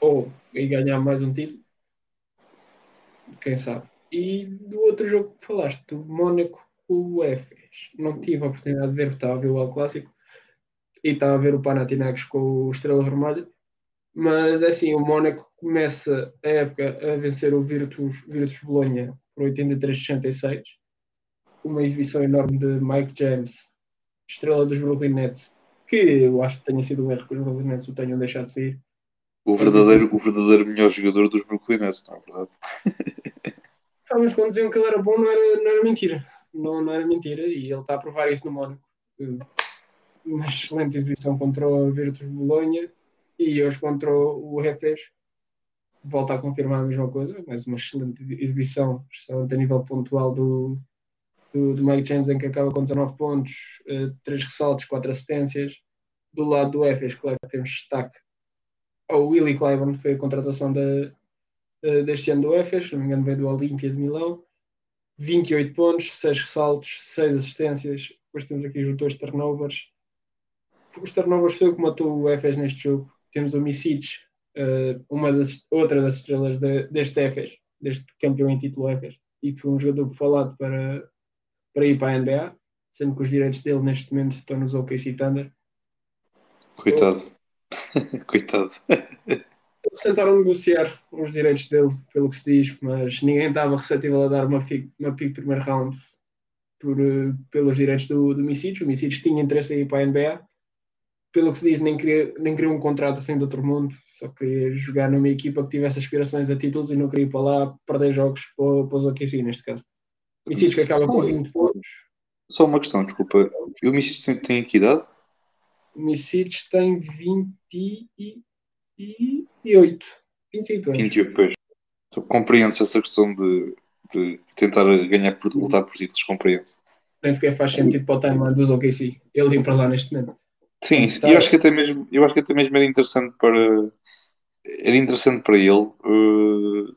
Speaker 1: ou ganhar mais um título, quem sabe. E do outro jogo que falaste, do Mónaco o Efes, não tive a oportunidade de ver, estava a ver o Al Clássico e estava a ver o Panathinaikos com o Estrela Vermelha. Mas é assim, o Mónaco começa a época a vencer o Virtus, Virtus Bologna por 83-66. Uma exibição enorme de Mike James, estrela dos Brooklyn Nets, que eu acho que tenha sido um erro que os Brooklyn Nets o tenham deixado de sair.
Speaker 2: O verdadeiro, o verdadeiro melhor jogador dos Brooklyn Nets, não é verdade?
Speaker 1: Ah, mas quando diziam que ele era bom, não era, não era mentira. Não, não era mentira. E ele está a provar isso no Mónaco. uma excelente exibição contra o Virtus Bolonha e hoje contra o Refes volta a confirmar a mesma coisa, mais uma excelente exibição, excelente a nível pontual do, do, do Mike James, em que acaba com 19 pontos, uh, 3 ressaltos, 4 assistências. Do lado do Efes, claro, temos destaque ao Willie Clyburn, que foi a contratação da, uh, deste ano do Efes, se não me engano, veio do Olímpia de Milão. 28 pontos, 6 ressaltos, 6 assistências. Depois temos aqui os dois turnovers. Os turnovers foi o que matou o Efes neste jogo. Temos o Misic, uh, uma das, outra das estrelas de, deste Efes, deste campeão em título Efes, e que foi um jogador falado para, para ir para a NBA, sendo que os direitos dele neste momento estão nos OKC Thunder.
Speaker 2: Coitado. Coitado.
Speaker 1: Eles tentaram negociar os direitos dele, pelo que se diz, mas ninguém estava receptível a dar uma pick, uma pick primeiro round por, uh, pelos direitos do, do Misic. O Misic tinha interesse em ir para a NBA. Pelo que se diz, nem queria, nem queria um contrato assim de outro mundo, só queria jogar numa equipa que tivesse aspirações a títulos e não queria ir para lá perder jogos para, para os OKC, neste caso. Misic que acaba com 20 pontos.
Speaker 2: Só uma questão, desculpa. E o Misic tem, tem que idade?
Speaker 1: O tem 28. 28 anos.
Speaker 2: 28, pois. Então, compreende-se essa questão de, de tentar ganhar, por, lutar por títulos, compreende-se.
Speaker 1: Nem sequer faz sentido para o timeline dos OKC. Ele ir para lá neste momento.
Speaker 2: Sim, sim. eu acho que até mesmo, eu acho que até mesmo era interessante para era interessante para ele. Uh,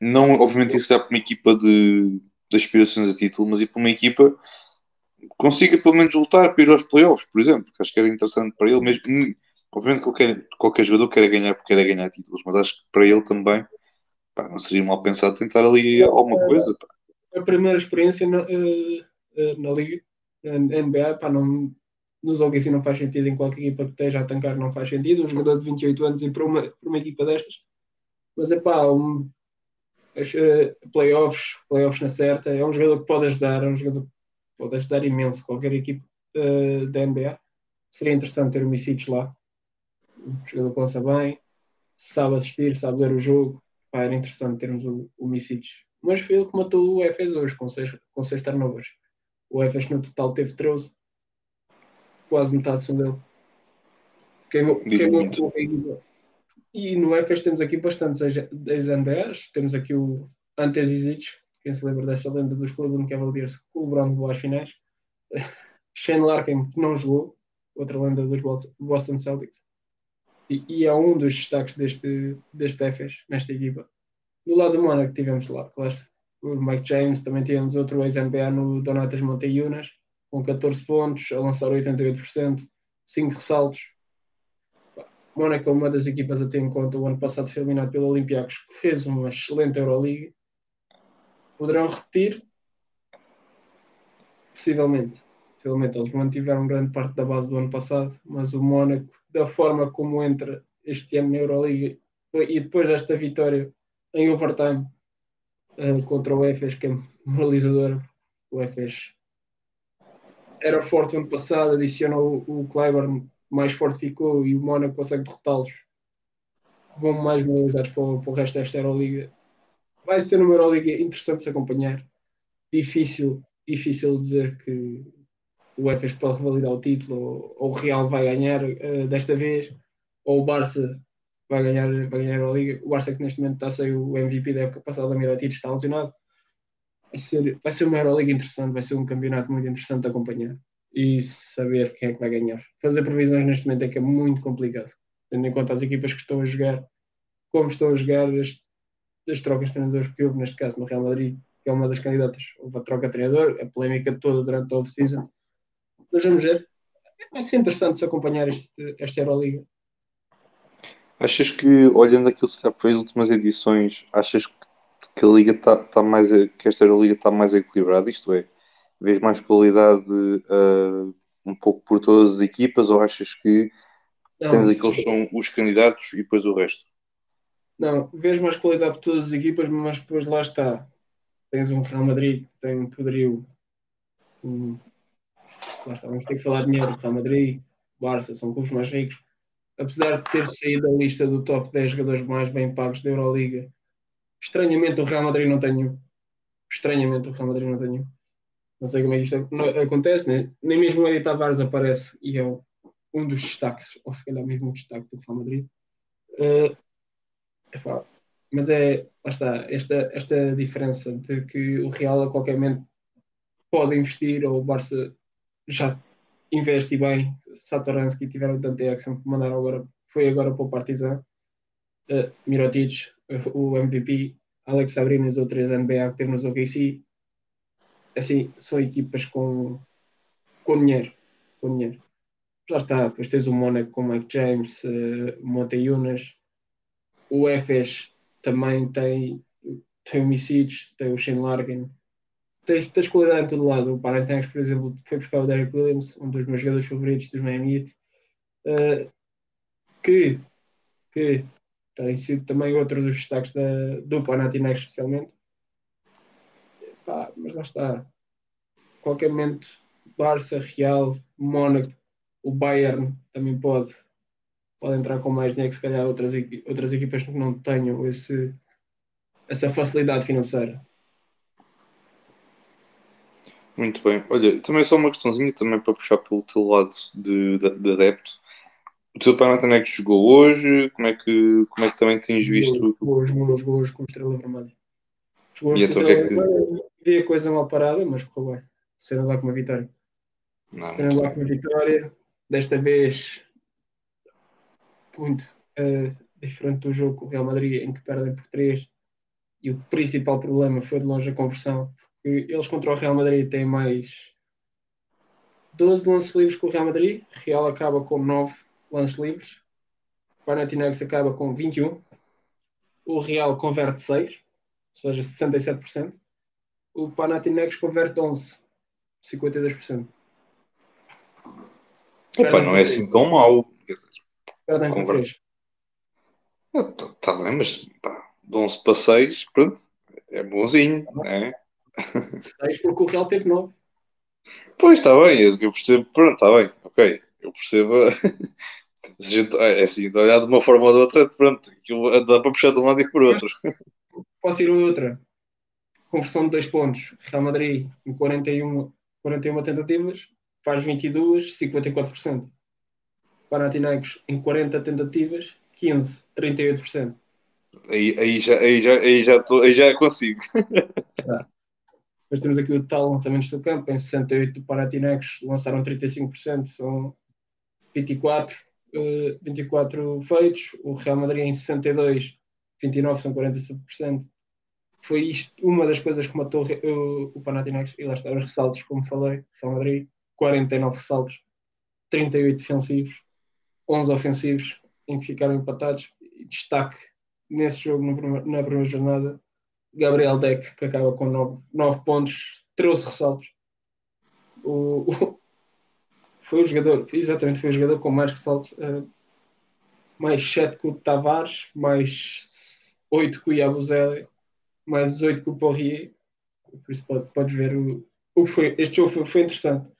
Speaker 2: não, obviamente, isso dá para uma equipa de, de aspirações a título, mas ir para uma equipa que consiga pelo menos lutar para ir aos playoffs, por exemplo, que acho que era interessante para ele mesmo. Obviamente, qualquer, qualquer jogador quer ganhar porque quer ganhar títulos, mas acho que para ele também pá, não seria mal pensado tentar ali alguma coisa. Pá.
Speaker 1: A primeira experiência na, uh, na Liga, na NBA, pá, não, nos OKC não faz sentido em qualquer equipa que esteja a tancar, não faz sentido. Um jogador de 28 anos ir para uma, para uma equipa destas, mas é pá, um, uh, playoffs, playoffs na certa, é um jogador que pode ajudar, é um jogador que pode ajudar imenso qualquer equipa uh, da NBA. Seria interessante ter o Misic lá, um jogador que lança bem, sabe assistir, sabe ler o jogo. Pá, era interessante termos o, o. Mas foi ele que matou o Efes hoje, com 6 com seis turnovers. O Efes no total teve 13, quase metade são dele. Queimou, queimou e no EFES temos aqui bastantes ex-NBAs. Temos aqui o Antes Zizic, quem se lembra dessa lenda dos Cleveland Cavaliers, que o LeBron levou às finais. Shane Larkin, que não jogou, outra lenda dos Boston Celtics. E, e é um dos destaques deste, deste EFES, nesta equipa. Do lado do Monaco tivemos lá, claro, o Mike James, também tivemos outro ex-NBA no Donatas Monteiunas, com 14 pontos, a lançar 88%, 5 ressaltos, Mónaco é uma das equipas a ter em conta. O ano passado foi eliminado pelo Olympiacos, que fez uma excelente Euroliga. Poderão repetir? Possivelmente. Possivelmente. Eles mantiveram grande parte da base do ano passado, mas o Mónaco, da forma como entra este ano na Euroliga e depois desta vitória em overtime uh, contra o EFES, que é moralizador, o EFES era forte ano passado, adicionou o, Clyburn mais forte ficou e o Mónaco consegue derrotá-los, vão mais mobilizados para, para o resto desta Euroliga. Vai ser uma Euroliga interessante de acompanhar. Difícil, difícil dizer que o EFES pode revalidar o título ou, ou, o Real vai ganhar uh, desta vez ou o Barça vai ganhar, vai ganhar a Euroliga. O Barça que neste momento está a ser o MVP da época passada, Miratites, está lesionado. Vai ser, vai ser uma Euroliga interessante, vai ser um campeonato muito interessante de acompanhar e saber quem é que vai ganhar. Fazer previsões neste momento é que é muito complicado, tendo em conta as equipas que estão a jogar, como estão a jogar as, as trocas de treinadores que houve, neste caso no Real Madrid, que é uma das candidatas. Houve a troca de treinador, a polémica toda durante a off-season. Mas vamos ver. Vai ser interessante se acompanhar este, esta Euroliga.
Speaker 2: Achas que, olhando aquilo que já foi as últimas edições, achas que a Liga está tá mais, que esta Euroliga está mais equilibrada? Isto é, Vês mais qualidade uh, um pouco por todas as equipas ou achas que não, tens aqueles que são os candidatos e depois o resto?
Speaker 1: Não, vês mais qualidade por todas as equipas, mas depois lá está. Tens um Real Madrid que tem um poderio. Um, lá está, vamos ter que falar de dinheiro. Real Madrid, Barça, são clubes mais ricos. Apesar de ter saído da lista do top 10 jogadores mais bem pagos da Euroliga, estranhamente o Real Madrid não tem nenhum. Estranhamente o Real Madrid não tem nenhum Não sei como é que isto acontece, né? nem mesmo o Eddie Tavares aparece e é um dos destaques, ou se calhar mesmo um destaque do Real Madrid. Uh, mas é, lá está, esta, esta diferença de que o Real a qualquer momento pode investir ou o Barça já investe bem. Satoransky tiveram tanto action que mandaram agora, foi agora para o Partizan. Uh, Mirotic, o MVP, Alex Abrinas, outras NBA que teve nos OKC. Assim, são equipas com, com dinheiro. Com dinheiro. Já está, depois tens o Mónaco com Mike James, uh, Monte Yunas. O Efes também tem, tem o Misic, tem o Shane Larkin tens, tens qualidade em todo lado. O Panathinaikos, por exemplo, foi buscar o Derek Williams, um dos meus jogadores favoritos dos Miami Heat, uh, que, que tem sido também outro dos destaques da, do Panathinaikos, especialmente. Pá, mas lá está. Qualquer momento, Barça, Real, Mónaco, o Bayern também pode, pode entrar com mais dinheiro que se calhar outras, outras equipas que não tenham esse, essa facilidade financeira.
Speaker 2: Muito bem. Olha, também só uma questãozinha também para puxar pelo teu lado de, de, de adepto. O teu Panathinaikos jogou hoje? Como é que, como é que também tens visto?
Speaker 1: Jogou, jogou, jogou hoje com Estrela Vermelha. Jogou com então, Estrela é que... Vermelha. Vi a coisa mal parada, mas correu bem. Será lá com uma vitória. Será lá com uma vitória. Desta vez, muito uh, diferente do jogo com o Real Madrid, em que perdem por 3. E o principal problema foi de longe a conversão eles contra o Real Madrid têm mais 12 lances livres com o Real Madrid. Real acaba com 9 lances livres. O Panathinaikos acaba com 21. O Real converte 6, ou seja, 67%. O Panathinaikos converte 11, 52%.
Speaker 2: Opa, não é assim tão mau.
Speaker 1: Perdem com 3.
Speaker 2: Está bem, mas pá, de 11 para 6, pronto, é bonzinho, tá é?
Speaker 1: 6 porque o Real teve 9.
Speaker 2: Pois, está bem, eu, percebo, pronto, está bem, ok, eu percebo. Se gente, é assim, de olhar de uma forma ou de outra, pronto, dá para puxar de um lado e por outro.
Speaker 1: Posso ir outra. Conversão de 2 pontos. Real Madrid em 41, 41 tentativas, faz 22, 54%. Panathinaikos em 40 tentativas, 15, 38%.
Speaker 2: Aí, aí, já, aí, já, aí, já, tô, aí já consigo.
Speaker 1: Tá. Depois temos aqui o tal lançamentos do campo, em 68 do Panathinaikos lançaram 35%, são 24, uh, 24 feitos. O Real Madrid em 62, 29 são 47%. Foi isto uma das coisas que matou o, o Panathinaikos. E lá está, os ressaltos, como falei, Real Madrid, 49 ressaltos, 38 defensivos, 11 ofensivos, em que ficaram empatados. Destaque nesse jogo, na primeira jornada, Gabriel Deck, que acaba com 9, 9 pontos, trouxe ressaltos. O, o, foi o jogador, exatamente, foi o jogador com mais ressaltos. Uh, mais 7 com o Tavares, mais 8 com o Yabuzele, mais 8 com o Porrier. Por isso pode, podes ver o, o que foi. Este jogo foi, foi interessante.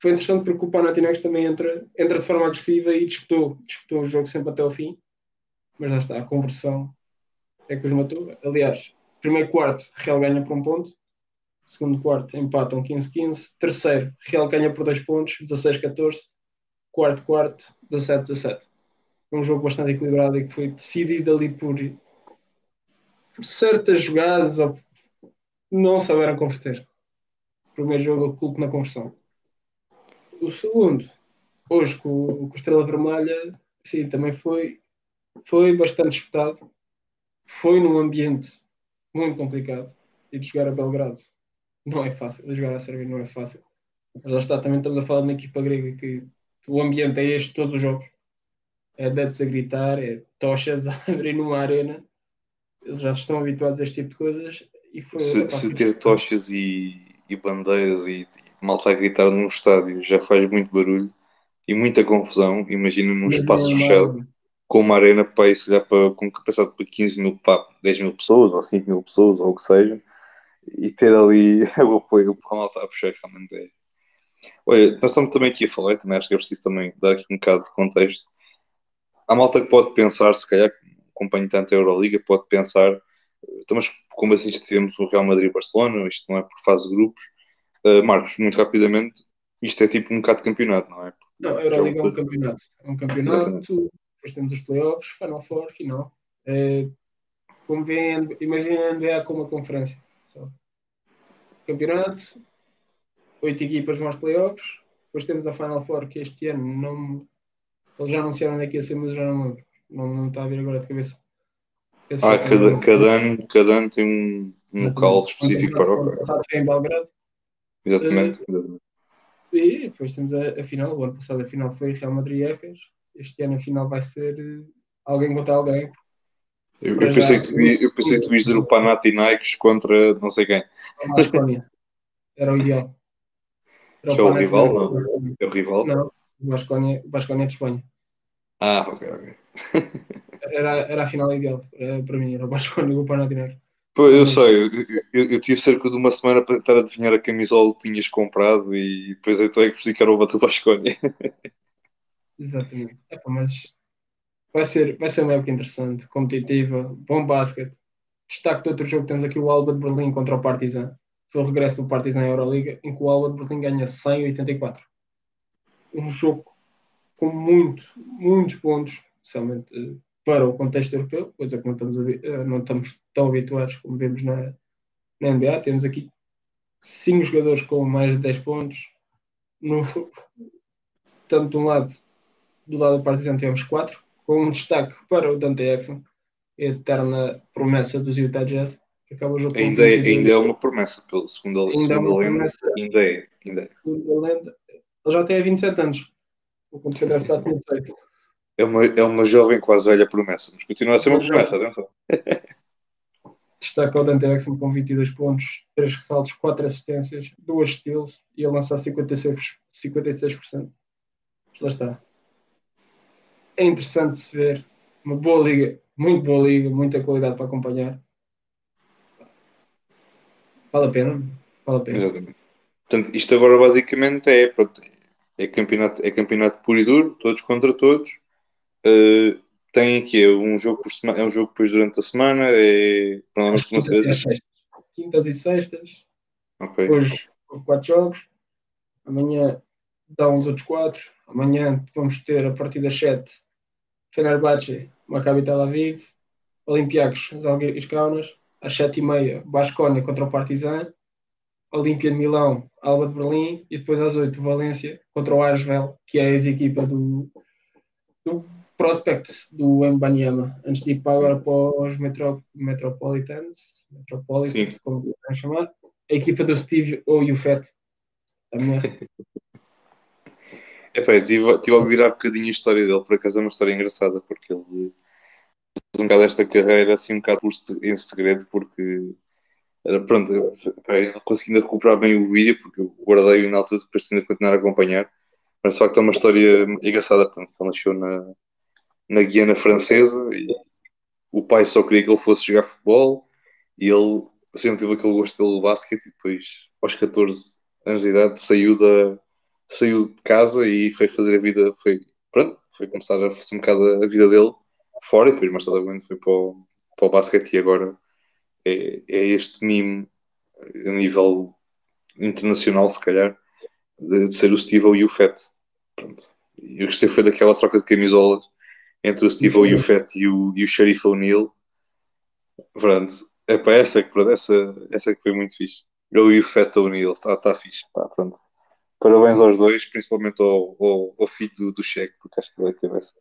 Speaker 1: Foi interessante porque o Panathinaikos também entra, entra de forma agressiva e disputou, disputou o jogo sempre até o fim. Mas lá está, a conversão é que os matou. Aliás, Primeiro quarto, Real ganha por um ponto. Segundo quarto, empatam 15-15. Terceiro, Real ganha por dois pontos, 16-14. Quarto quarto, 17-17. Um jogo bastante equilibrado e que foi decidido ali por, por certas jogadas ou não souberam converter. O primeiro jogo oculto na conversão. O segundo, hoje com, com Estrela Vermelha, sim, também foi, foi bastante disputado. Foi num ambiente muito complicado. E de jogar a Belgrado não é fácil. Jogar a Sérvia não é fácil. Mas lá está, também estamos a falar de uma equipa grega que o ambiente é este todos os jogos. É adeptos a gritar, é tochas a abrir numa arena. Eles já estão habituados a este tipo de coisas. E foi,
Speaker 2: se, se ter tochas e, e bandeiras e, e malta a gritar num estádio já faz muito barulho e muita confusão, imagina num espaço fechado com uma arena para isso, já para, com capacidade para 15 mil, para 10 mil pessoas, ou 5 mil pessoas, ou o que seja, e ter ali o apoio para a malta a puxar realmente é. Olha, nós estamos também aqui a falar, também acho que é preciso também dar aqui um bocado de contexto. Há malta que pode pensar, se calhar, acompanha tanto a Euroliga, pode pensar, estamos como assim temos o Real Madrid e Barcelona, isto não é por fase de grupos, Uh, Marcos, muito rapidamente, isto é tipo um bocado de campeonato, não é?
Speaker 1: Não, a Euroliga é um campeonato. É um campeonato, Exatamente. depois temos os playoffs, Final Four, final. É, como vem, imagina a NBA como uma conferência. Campeonato, oito equipas vão aos playoffs, depois temos a Final Four, que este ano não. Eles já anunciaram onde é que ia ser, mas já não lembro. Não, não está a vir agora de cabeça.
Speaker 2: Esse ah, cada, cada, ano, cada ano tem um, um local específico para o.
Speaker 1: passado foi em Belgrado.
Speaker 2: Exatamente, uh, exatamente.
Speaker 1: E depois temos a, a, final. O ano passado a final foi Real Madrid e Efes. Este ano a final vai ser uh, alguém contra alguém.
Speaker 2: Eu, eu, pensei, que, eu pensei que tu ias dizer o Panathinaikos contra não sei quem.
Speaker 1: Era o ideal.
Speaker 2: Era que é o rival, não? É o rival?
Speaker 1: Não, o Basconia, é de Espanha.
Speaker 2: Ah, ok, ok.
Speaker 1: era, era a final ideal era, para mim, era o Basconia e o Panathinaikos.
Speaker 2: Pô, eu sei, eu, eu, tive cerca de uma semana para tentar adivinhar a camisola que tinhas comprado e depois então é que percebi que era o Batu Basconia.
Speaker 1: Exatamente. É, mas vai ser, vai ser uma época interessante, competitiva, bom basquete. Destaque de outro jogo, temos aqui o Alba de Berlim contra o Partizan. Foi o regresso do Partizan à Euroliga, em que o Alba de Berlim ganha 184. Um jogo com muito, muitos pontos, especialmente eh, para o contexto europeu, coisa que não estamos, eh, não estamos tão habituados como vemos na, na NBA. Temos aqui cinco jogadores com mais de 10 pontos. No, tanto de um lado, do lado do Partizan temos quatro, com um destaque para o Dante a eterna promessa dos Utah Jazz. Que acaba o jogo
Speaker 2: ainda, é, ainda é uma promessa, pelo segundo a, ainda é lenda. Promessa, ainda é. Ainda é.
Speaker 1: Lenda, ele já tem 27 anos. O de está tudo feito.
Speaker 2: É uma, é uma jovem quase velha promessa, mas continua a ser uma promessa, atenção.
Speaker 1: Destaca o Dante Exxon com 22 pontos, 3 ressaltos, 4 assistências, 2 steals e a lançar 56%. 56%. Lá está é interessante de se ver. Uma boa liga, muito boa liga, muita qualidade para acompanhar. Vale a pena. Vale a pena.
Speaker 2: Exatamente. Portanto, isto agora basicamente é, pronto, é, campeonato, é campeonato puro e duro, todos contra todos. Uh, tem aqui um jogo por semana, é um jogo depois durante a semana, é provavelmente.
Speaker 1: Quintas e sextas.
Speaker 2: Okay.
Speaker 1: Hoje houve quatro jogos. Amanhã dá uns outros quatro. Amanhã vamos ter a partir das sete Fenerbahçe, Maccabi Tel Aviv, Olympiacos, Zalgiris Kaunas, às 7h30, Basconia contra o Partizan, Olímpia de Milão, Alba de Berlim e depois às 8 Valência contra o Arsvel, que é a ex-equipa do, do Prospect do Mbanyama, antes de ir para agora para os Metro, Metropolitans, Metropolitans, Sim. como chamar, a equipa do Steve Oyufet, também.
Speaker 2: É pá, estive, a ouvir há bocadinho a história dele, por acaso é uma história engraçada, porque ele fez um bocado esta carreira assim um bocado em segredo, porque era pronto, eu, eu não consegui ainda recuperar bem o vídeo, porque eu guardei na altura depois ainda continuar a acompanhar, mas de facto é uma história engraçada, pronto, ele nasceu na, na Guiana Francesa e o pai só queria que ele fosse jogar futebol e ele sempre teve aquele gosto pelo basquete e depois aos 14 anos de idade saiu da saiu de casa e foi fazer a vida, foi, pronto, foi começar a fazer um bocado a vida dele fora e depois mais tarde foi para o, para o basquete e agora é, é este mimo a nível internacional, se calhar, de, de ser o Steve e o Fett. Pronto. Eu gostei foi daquela troca de camisolas entre o Steve e o Fett e o, e o Sheriff O'Neill. Pronto. É para essa essa, essa que foi muito fixe. Eu e o Fett O'Neill, está tá fixe. Tá, pronto. Parabéns aos dois, principalmente ao, ao, ao filho do, do Cheque, porque acho que ele teve essa,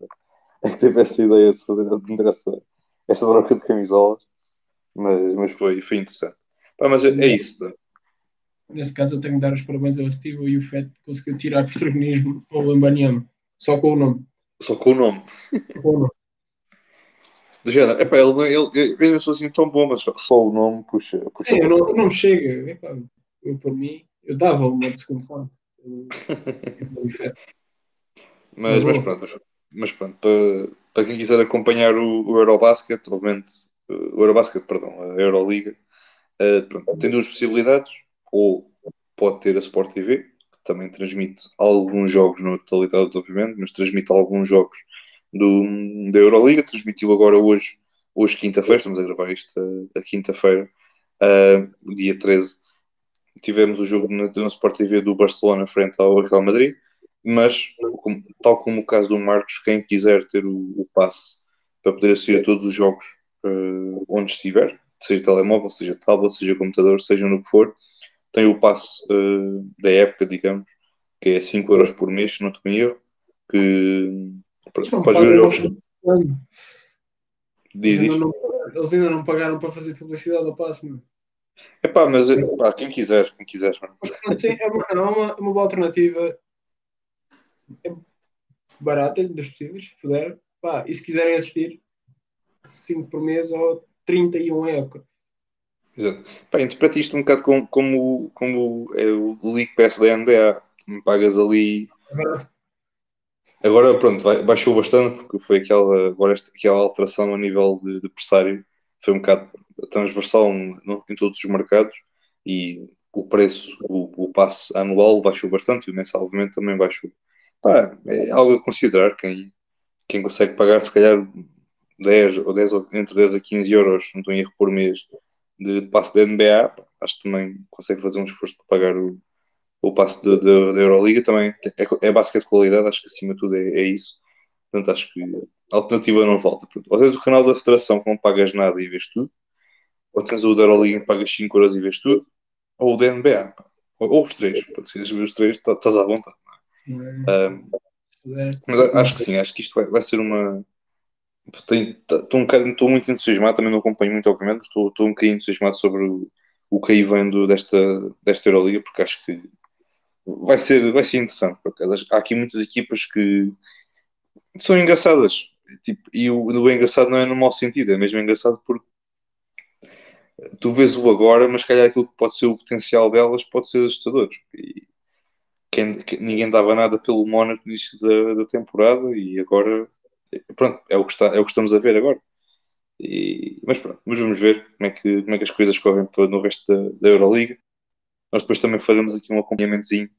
Speaker 2: teve essa ideia de fazer de essa, essa troca de camisolas, mas, mas foi, foi interessante. Pá, mas é, é isso. Tá?
Speaker 1: Nesse caso, eu tenho que dar os parabéns ao Steve e o Fett conseguiu tirar protagonismo ao Lambaniano, só com o nome.
Speaker 2: Só com o nome.
Speaker 1: Com o nome.
Speaker 2: Do género, epá, ele, ele, ele não sou assim tão bom, mas só o nome puxa. puxa
Speaker 1: é, eu não, não me chega. Epá, eu, por mim, eu dava uma de segundo plano
Speaker 2: mas, mas pronto, mas, mas pronto para, para quem quiser acompanhar o, o Eurobasket, obviamente, o Eurobasket, perdão, a Euroliga, uh, pronto, tem duas possibilidades, ou pode ter a Sport TV, que também transmite alguns jogos, não a totalidade, obviamente, mas transmite alguns jogos do, da Euroliga, transmitiu agora hoje, hoje quinta-feira, estamos a gravar isto a, a quinta-feira, uh, dia 13, tivemos o jogo na, na Sport TV do Barcelona frente ao Real Madrid, mas, tal como o caso do Marcos, quem quiser ter o, o passe para poder assistir a todos os jogos uh, onde estiver, seja telemóvel, seja tablet, seja computador, seja no que for, tem o passe uh, da época, digamos, que é 5 euros por mês, se não estou em erro, que
Speaker 1: pode ver jogos. Diz, eles, ainda não, eles ainda não pagaram para fazer publicidade ao passe, mano.
Speaker 2: É pá, mas pá, quem quiser, quem quiser.
Speaker 1: Sim, é uma, é uma, uma boa alternativa. É barata, das possíveis, se puder. Pá, e se quiserem assistir, 5 por mês ou 31 época.
Speaker 2: Exato. Pá, interpreta isto um bocado como, como, como é o League Pass da NBA. Me pagas ali. Agora, pronto, baixou bastante porque foi aquela, agora esta, aquela alteração a nível de, de pressário. Foi um bocado transversal em todos os mercados e o preço, o, o passe anual baixou bastante e o mensal, obviamente, também baixou. Pá, é algo a considerar. Quem, quem consegue pagar, se calhar, 10 ou 10 entre 10 a 15 euros, não estou em erro por mês, de, de passe da NBA, acho que também consegue fazer um esforço para pagar o, o passe da Euroliga. Também é, é basquete de qualidade, acho que acima de tudo é, é isso. Portanto, acho que a alternativa não falta. Ou tens o canal da Federação que não pagas nada e vês tudo, ou tens o da Euroliga que pagas 5 euros e vês tudo, ou o da NBA, ou, ou os três, porque se ver os três, tá, estás à vontade. É? Um, mas acho que sim, acho que isto vai, vai ser uma. Estou um estou muito entusiasmado, também não acompanho muito, obviamente, estou, estou um bocadinho entusiasmado sobre o, o que aí vem do, desta, desta Euroliga, porque acho que vai ser, vai ser interessante. Porque há aqui muitas equipas que são engraçadas. Tipo, e o, o engraçado não é no mau sentido, é mesmo engraçado porque tu vês o agora, mas calhar aquilo que pode ser o potencial delas pode ser assustador. E quem, ninguém dava nada pelo Mónaco no início da, da, temporada e agora pronto, é o que, está, é o que estamos a ver agora. E, mas pronto, mas vamos ver como é que, como é que as coisas correm no resto da, da Euroliga. Nós depois também faremos aqui um acompanhamentozinho,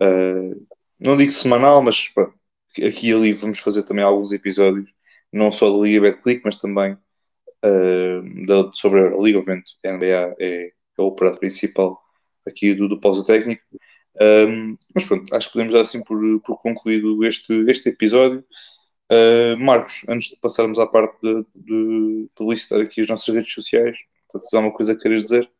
Speaker 2: uh, não digo semanal, mas pronto, aqui e ali vamos fazer também alguns episódios, não só da Liga Betclic, mas também uh, da, sobre a Euroliga, obviamente a NBA é, é o operador principal aqui do, do pausa técnico. Um, mas pronto, acho que podemos dar assim por, por concluído este, este episódio. Uh, Marcos, antes de passarmos à parte de, de publicitar aqui as nossas redes sociais, tens alguma coisa que queres dizer?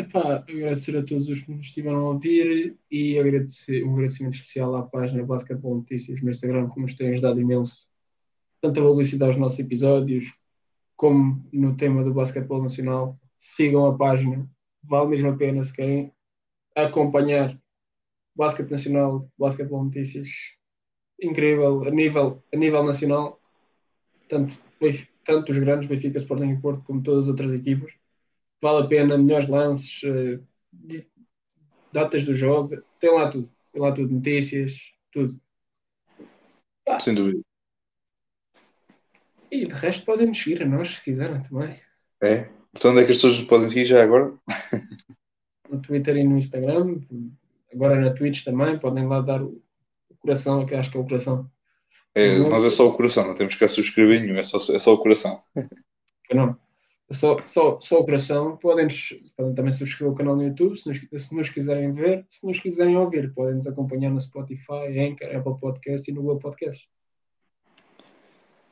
Speaker 1: Epá, agradecer a todos os que nos estiveram a ouvir e agradecer, um agradecimento especial à página Basketball Notícias no Instagram, que nos tem ajudado imenso, tanto a publicidade aos nossos episódios, como no tema do basquetebol nacional. Sigam a página, vale mesmo a pena se querem acompanhar basquete nacional, basquetebol notícias, incrível a nível, a nível nacional, tanto, tanto os grandes, Benfica, Sporting e Porto, como todas as outras equipas. Vale a pena, melhores lances, uh, datas do jogo, tem lá tudo, tem lá tudo, notícias, tudo.
Speaker 2: Ah. Sem dúvida.
Speaker 1: E de resto podem nos seguir a nós se quiserem também.
Speaker 2: É? Portanto, onde é que as pessoas podem seguir já agora?
Speaker 1: no Twitter e no Instagram, agora na Twitch também, podem lá dar o coração, que acho que é o coração.
Speaker 2: É, nós é só o coração, não temos que subscrever nenhum, é só, é só o coração.
Speaker 1: Não, é só, só, só o coração. Podem, podem também subscrever o canal no YouTube se nos, se nos quiserem ver, se nos quiserem ouvir, podem nos acompanhar no Spotify, Anchor, Apple Podcast e no Google Podcast.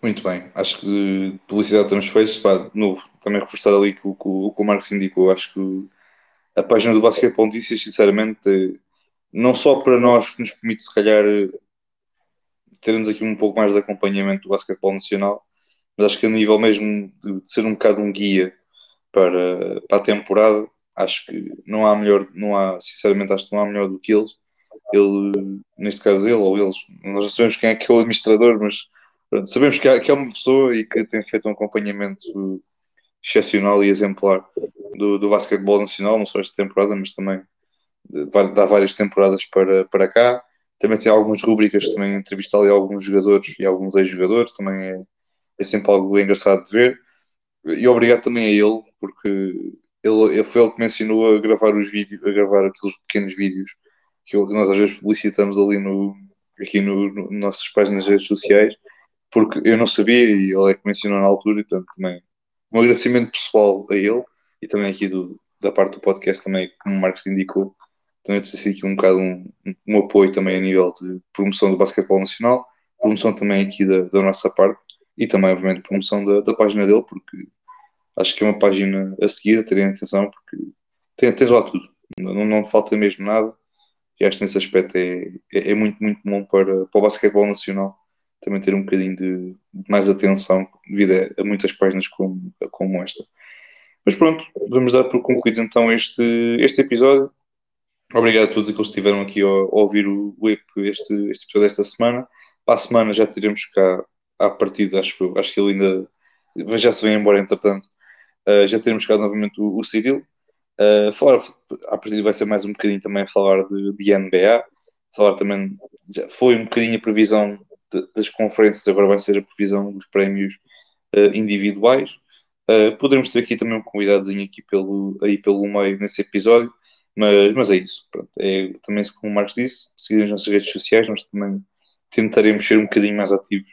Speaker 2: Muito bem, acho que publicidade temos feito, pá, novo, também reforçar ali o que o, Marcos indicou, acho que a página do Basquetebol Notícias, sinceramente, não só para nós que nos permite, se calhar, termos aqui um pouco mais de acompanhamento do basquetebol nacional, mas acho que a nível mesmo de, de ser um bocado um guia para, para a temporada, acho que não há melhor, não há, sinceramente, acho que não há melhor do que eles. Ele, neste caso, ele ou eles, nós não sabemos quem é que é o administrador, mas pronto, sabemos que, há, que é uma pessoa e que tem feito um acompanhamento excepcional e exemplar do, do basquetebol nacional, não só esta temporada, mas também dá várias temporadas para, para cá. Também tem algumas rubricas, também entrevistar ali alguns jogadores e alguns ex-jogadores, também é, é sempre algo engraçado de ver. E obrigado também a ele, porque ele, ele foi ele que me ensinou a gravar os vídeos, a gravar aqueles pequenos vídeos que nós às vezes publicitamos ali no, aqui no, no nossas páginas redes sociais, porque eu não sabia e ele é que me ensinou na altura, e portanto também um agradecimento pessoal a ele e também aqui do, da parte do podcast também, como o Marcos indicou, também ter aqui um bocado um, um, apoio também a nível de promoção do basquetebol nacional, promoção também aqui da, da nossa parte e também, obviamente, promoção da, da, página dele, porque acho que é uma página a seguir, a terem atenção, porque tem, tens lá tudo, não, não falta mesmo nada e acho que nesse aspecto é, é, é, muito, muito bom para, para o basquetebol nacional também ter um bocadinho de, mais atenção devido a, muitas páginas como, como esta. Mas pronto, vamos dar por concluído então este, este episódio. Obrigado a todos que estiveram aqui a, ouvir o, o este, este episódio desta semana. Para a semana já teremos cá à partida, acho acho que ele ainda já se vem embora entretanto. Uh, já teremos cá novamente o, o Cyril. Uh, falar, a partir vai ser mais um bocadinho também falar de, de NBA, falar também, já foi um bocadinho a previsão de, das conferências, agora vai ser a previsão dos prémios uh, individuais. Uh, poderemos ter aqui também um convidadozinho aqui pelo, aí pelo meio nesse episódio, mas, mas é isso. Pronto, é, também, como o Marcos disse, seguir as nossas redes sociais, nós também tentaremos ser um bocadinho mais ativos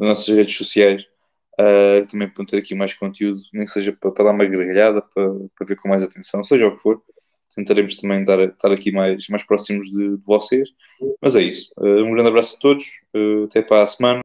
Speaker 2: nas nossas redes sociais Uh, também para ter aqui mais conteúdo, nem que seja para, para dar uma gargalhada, para, para, ver com mais atenção, seja o que for. Tentaremos também dar, estar aqui mais, mais próximos de, de vocês. Mas é isso. Uh, um grande abraço a todos. Uh, até para a semana.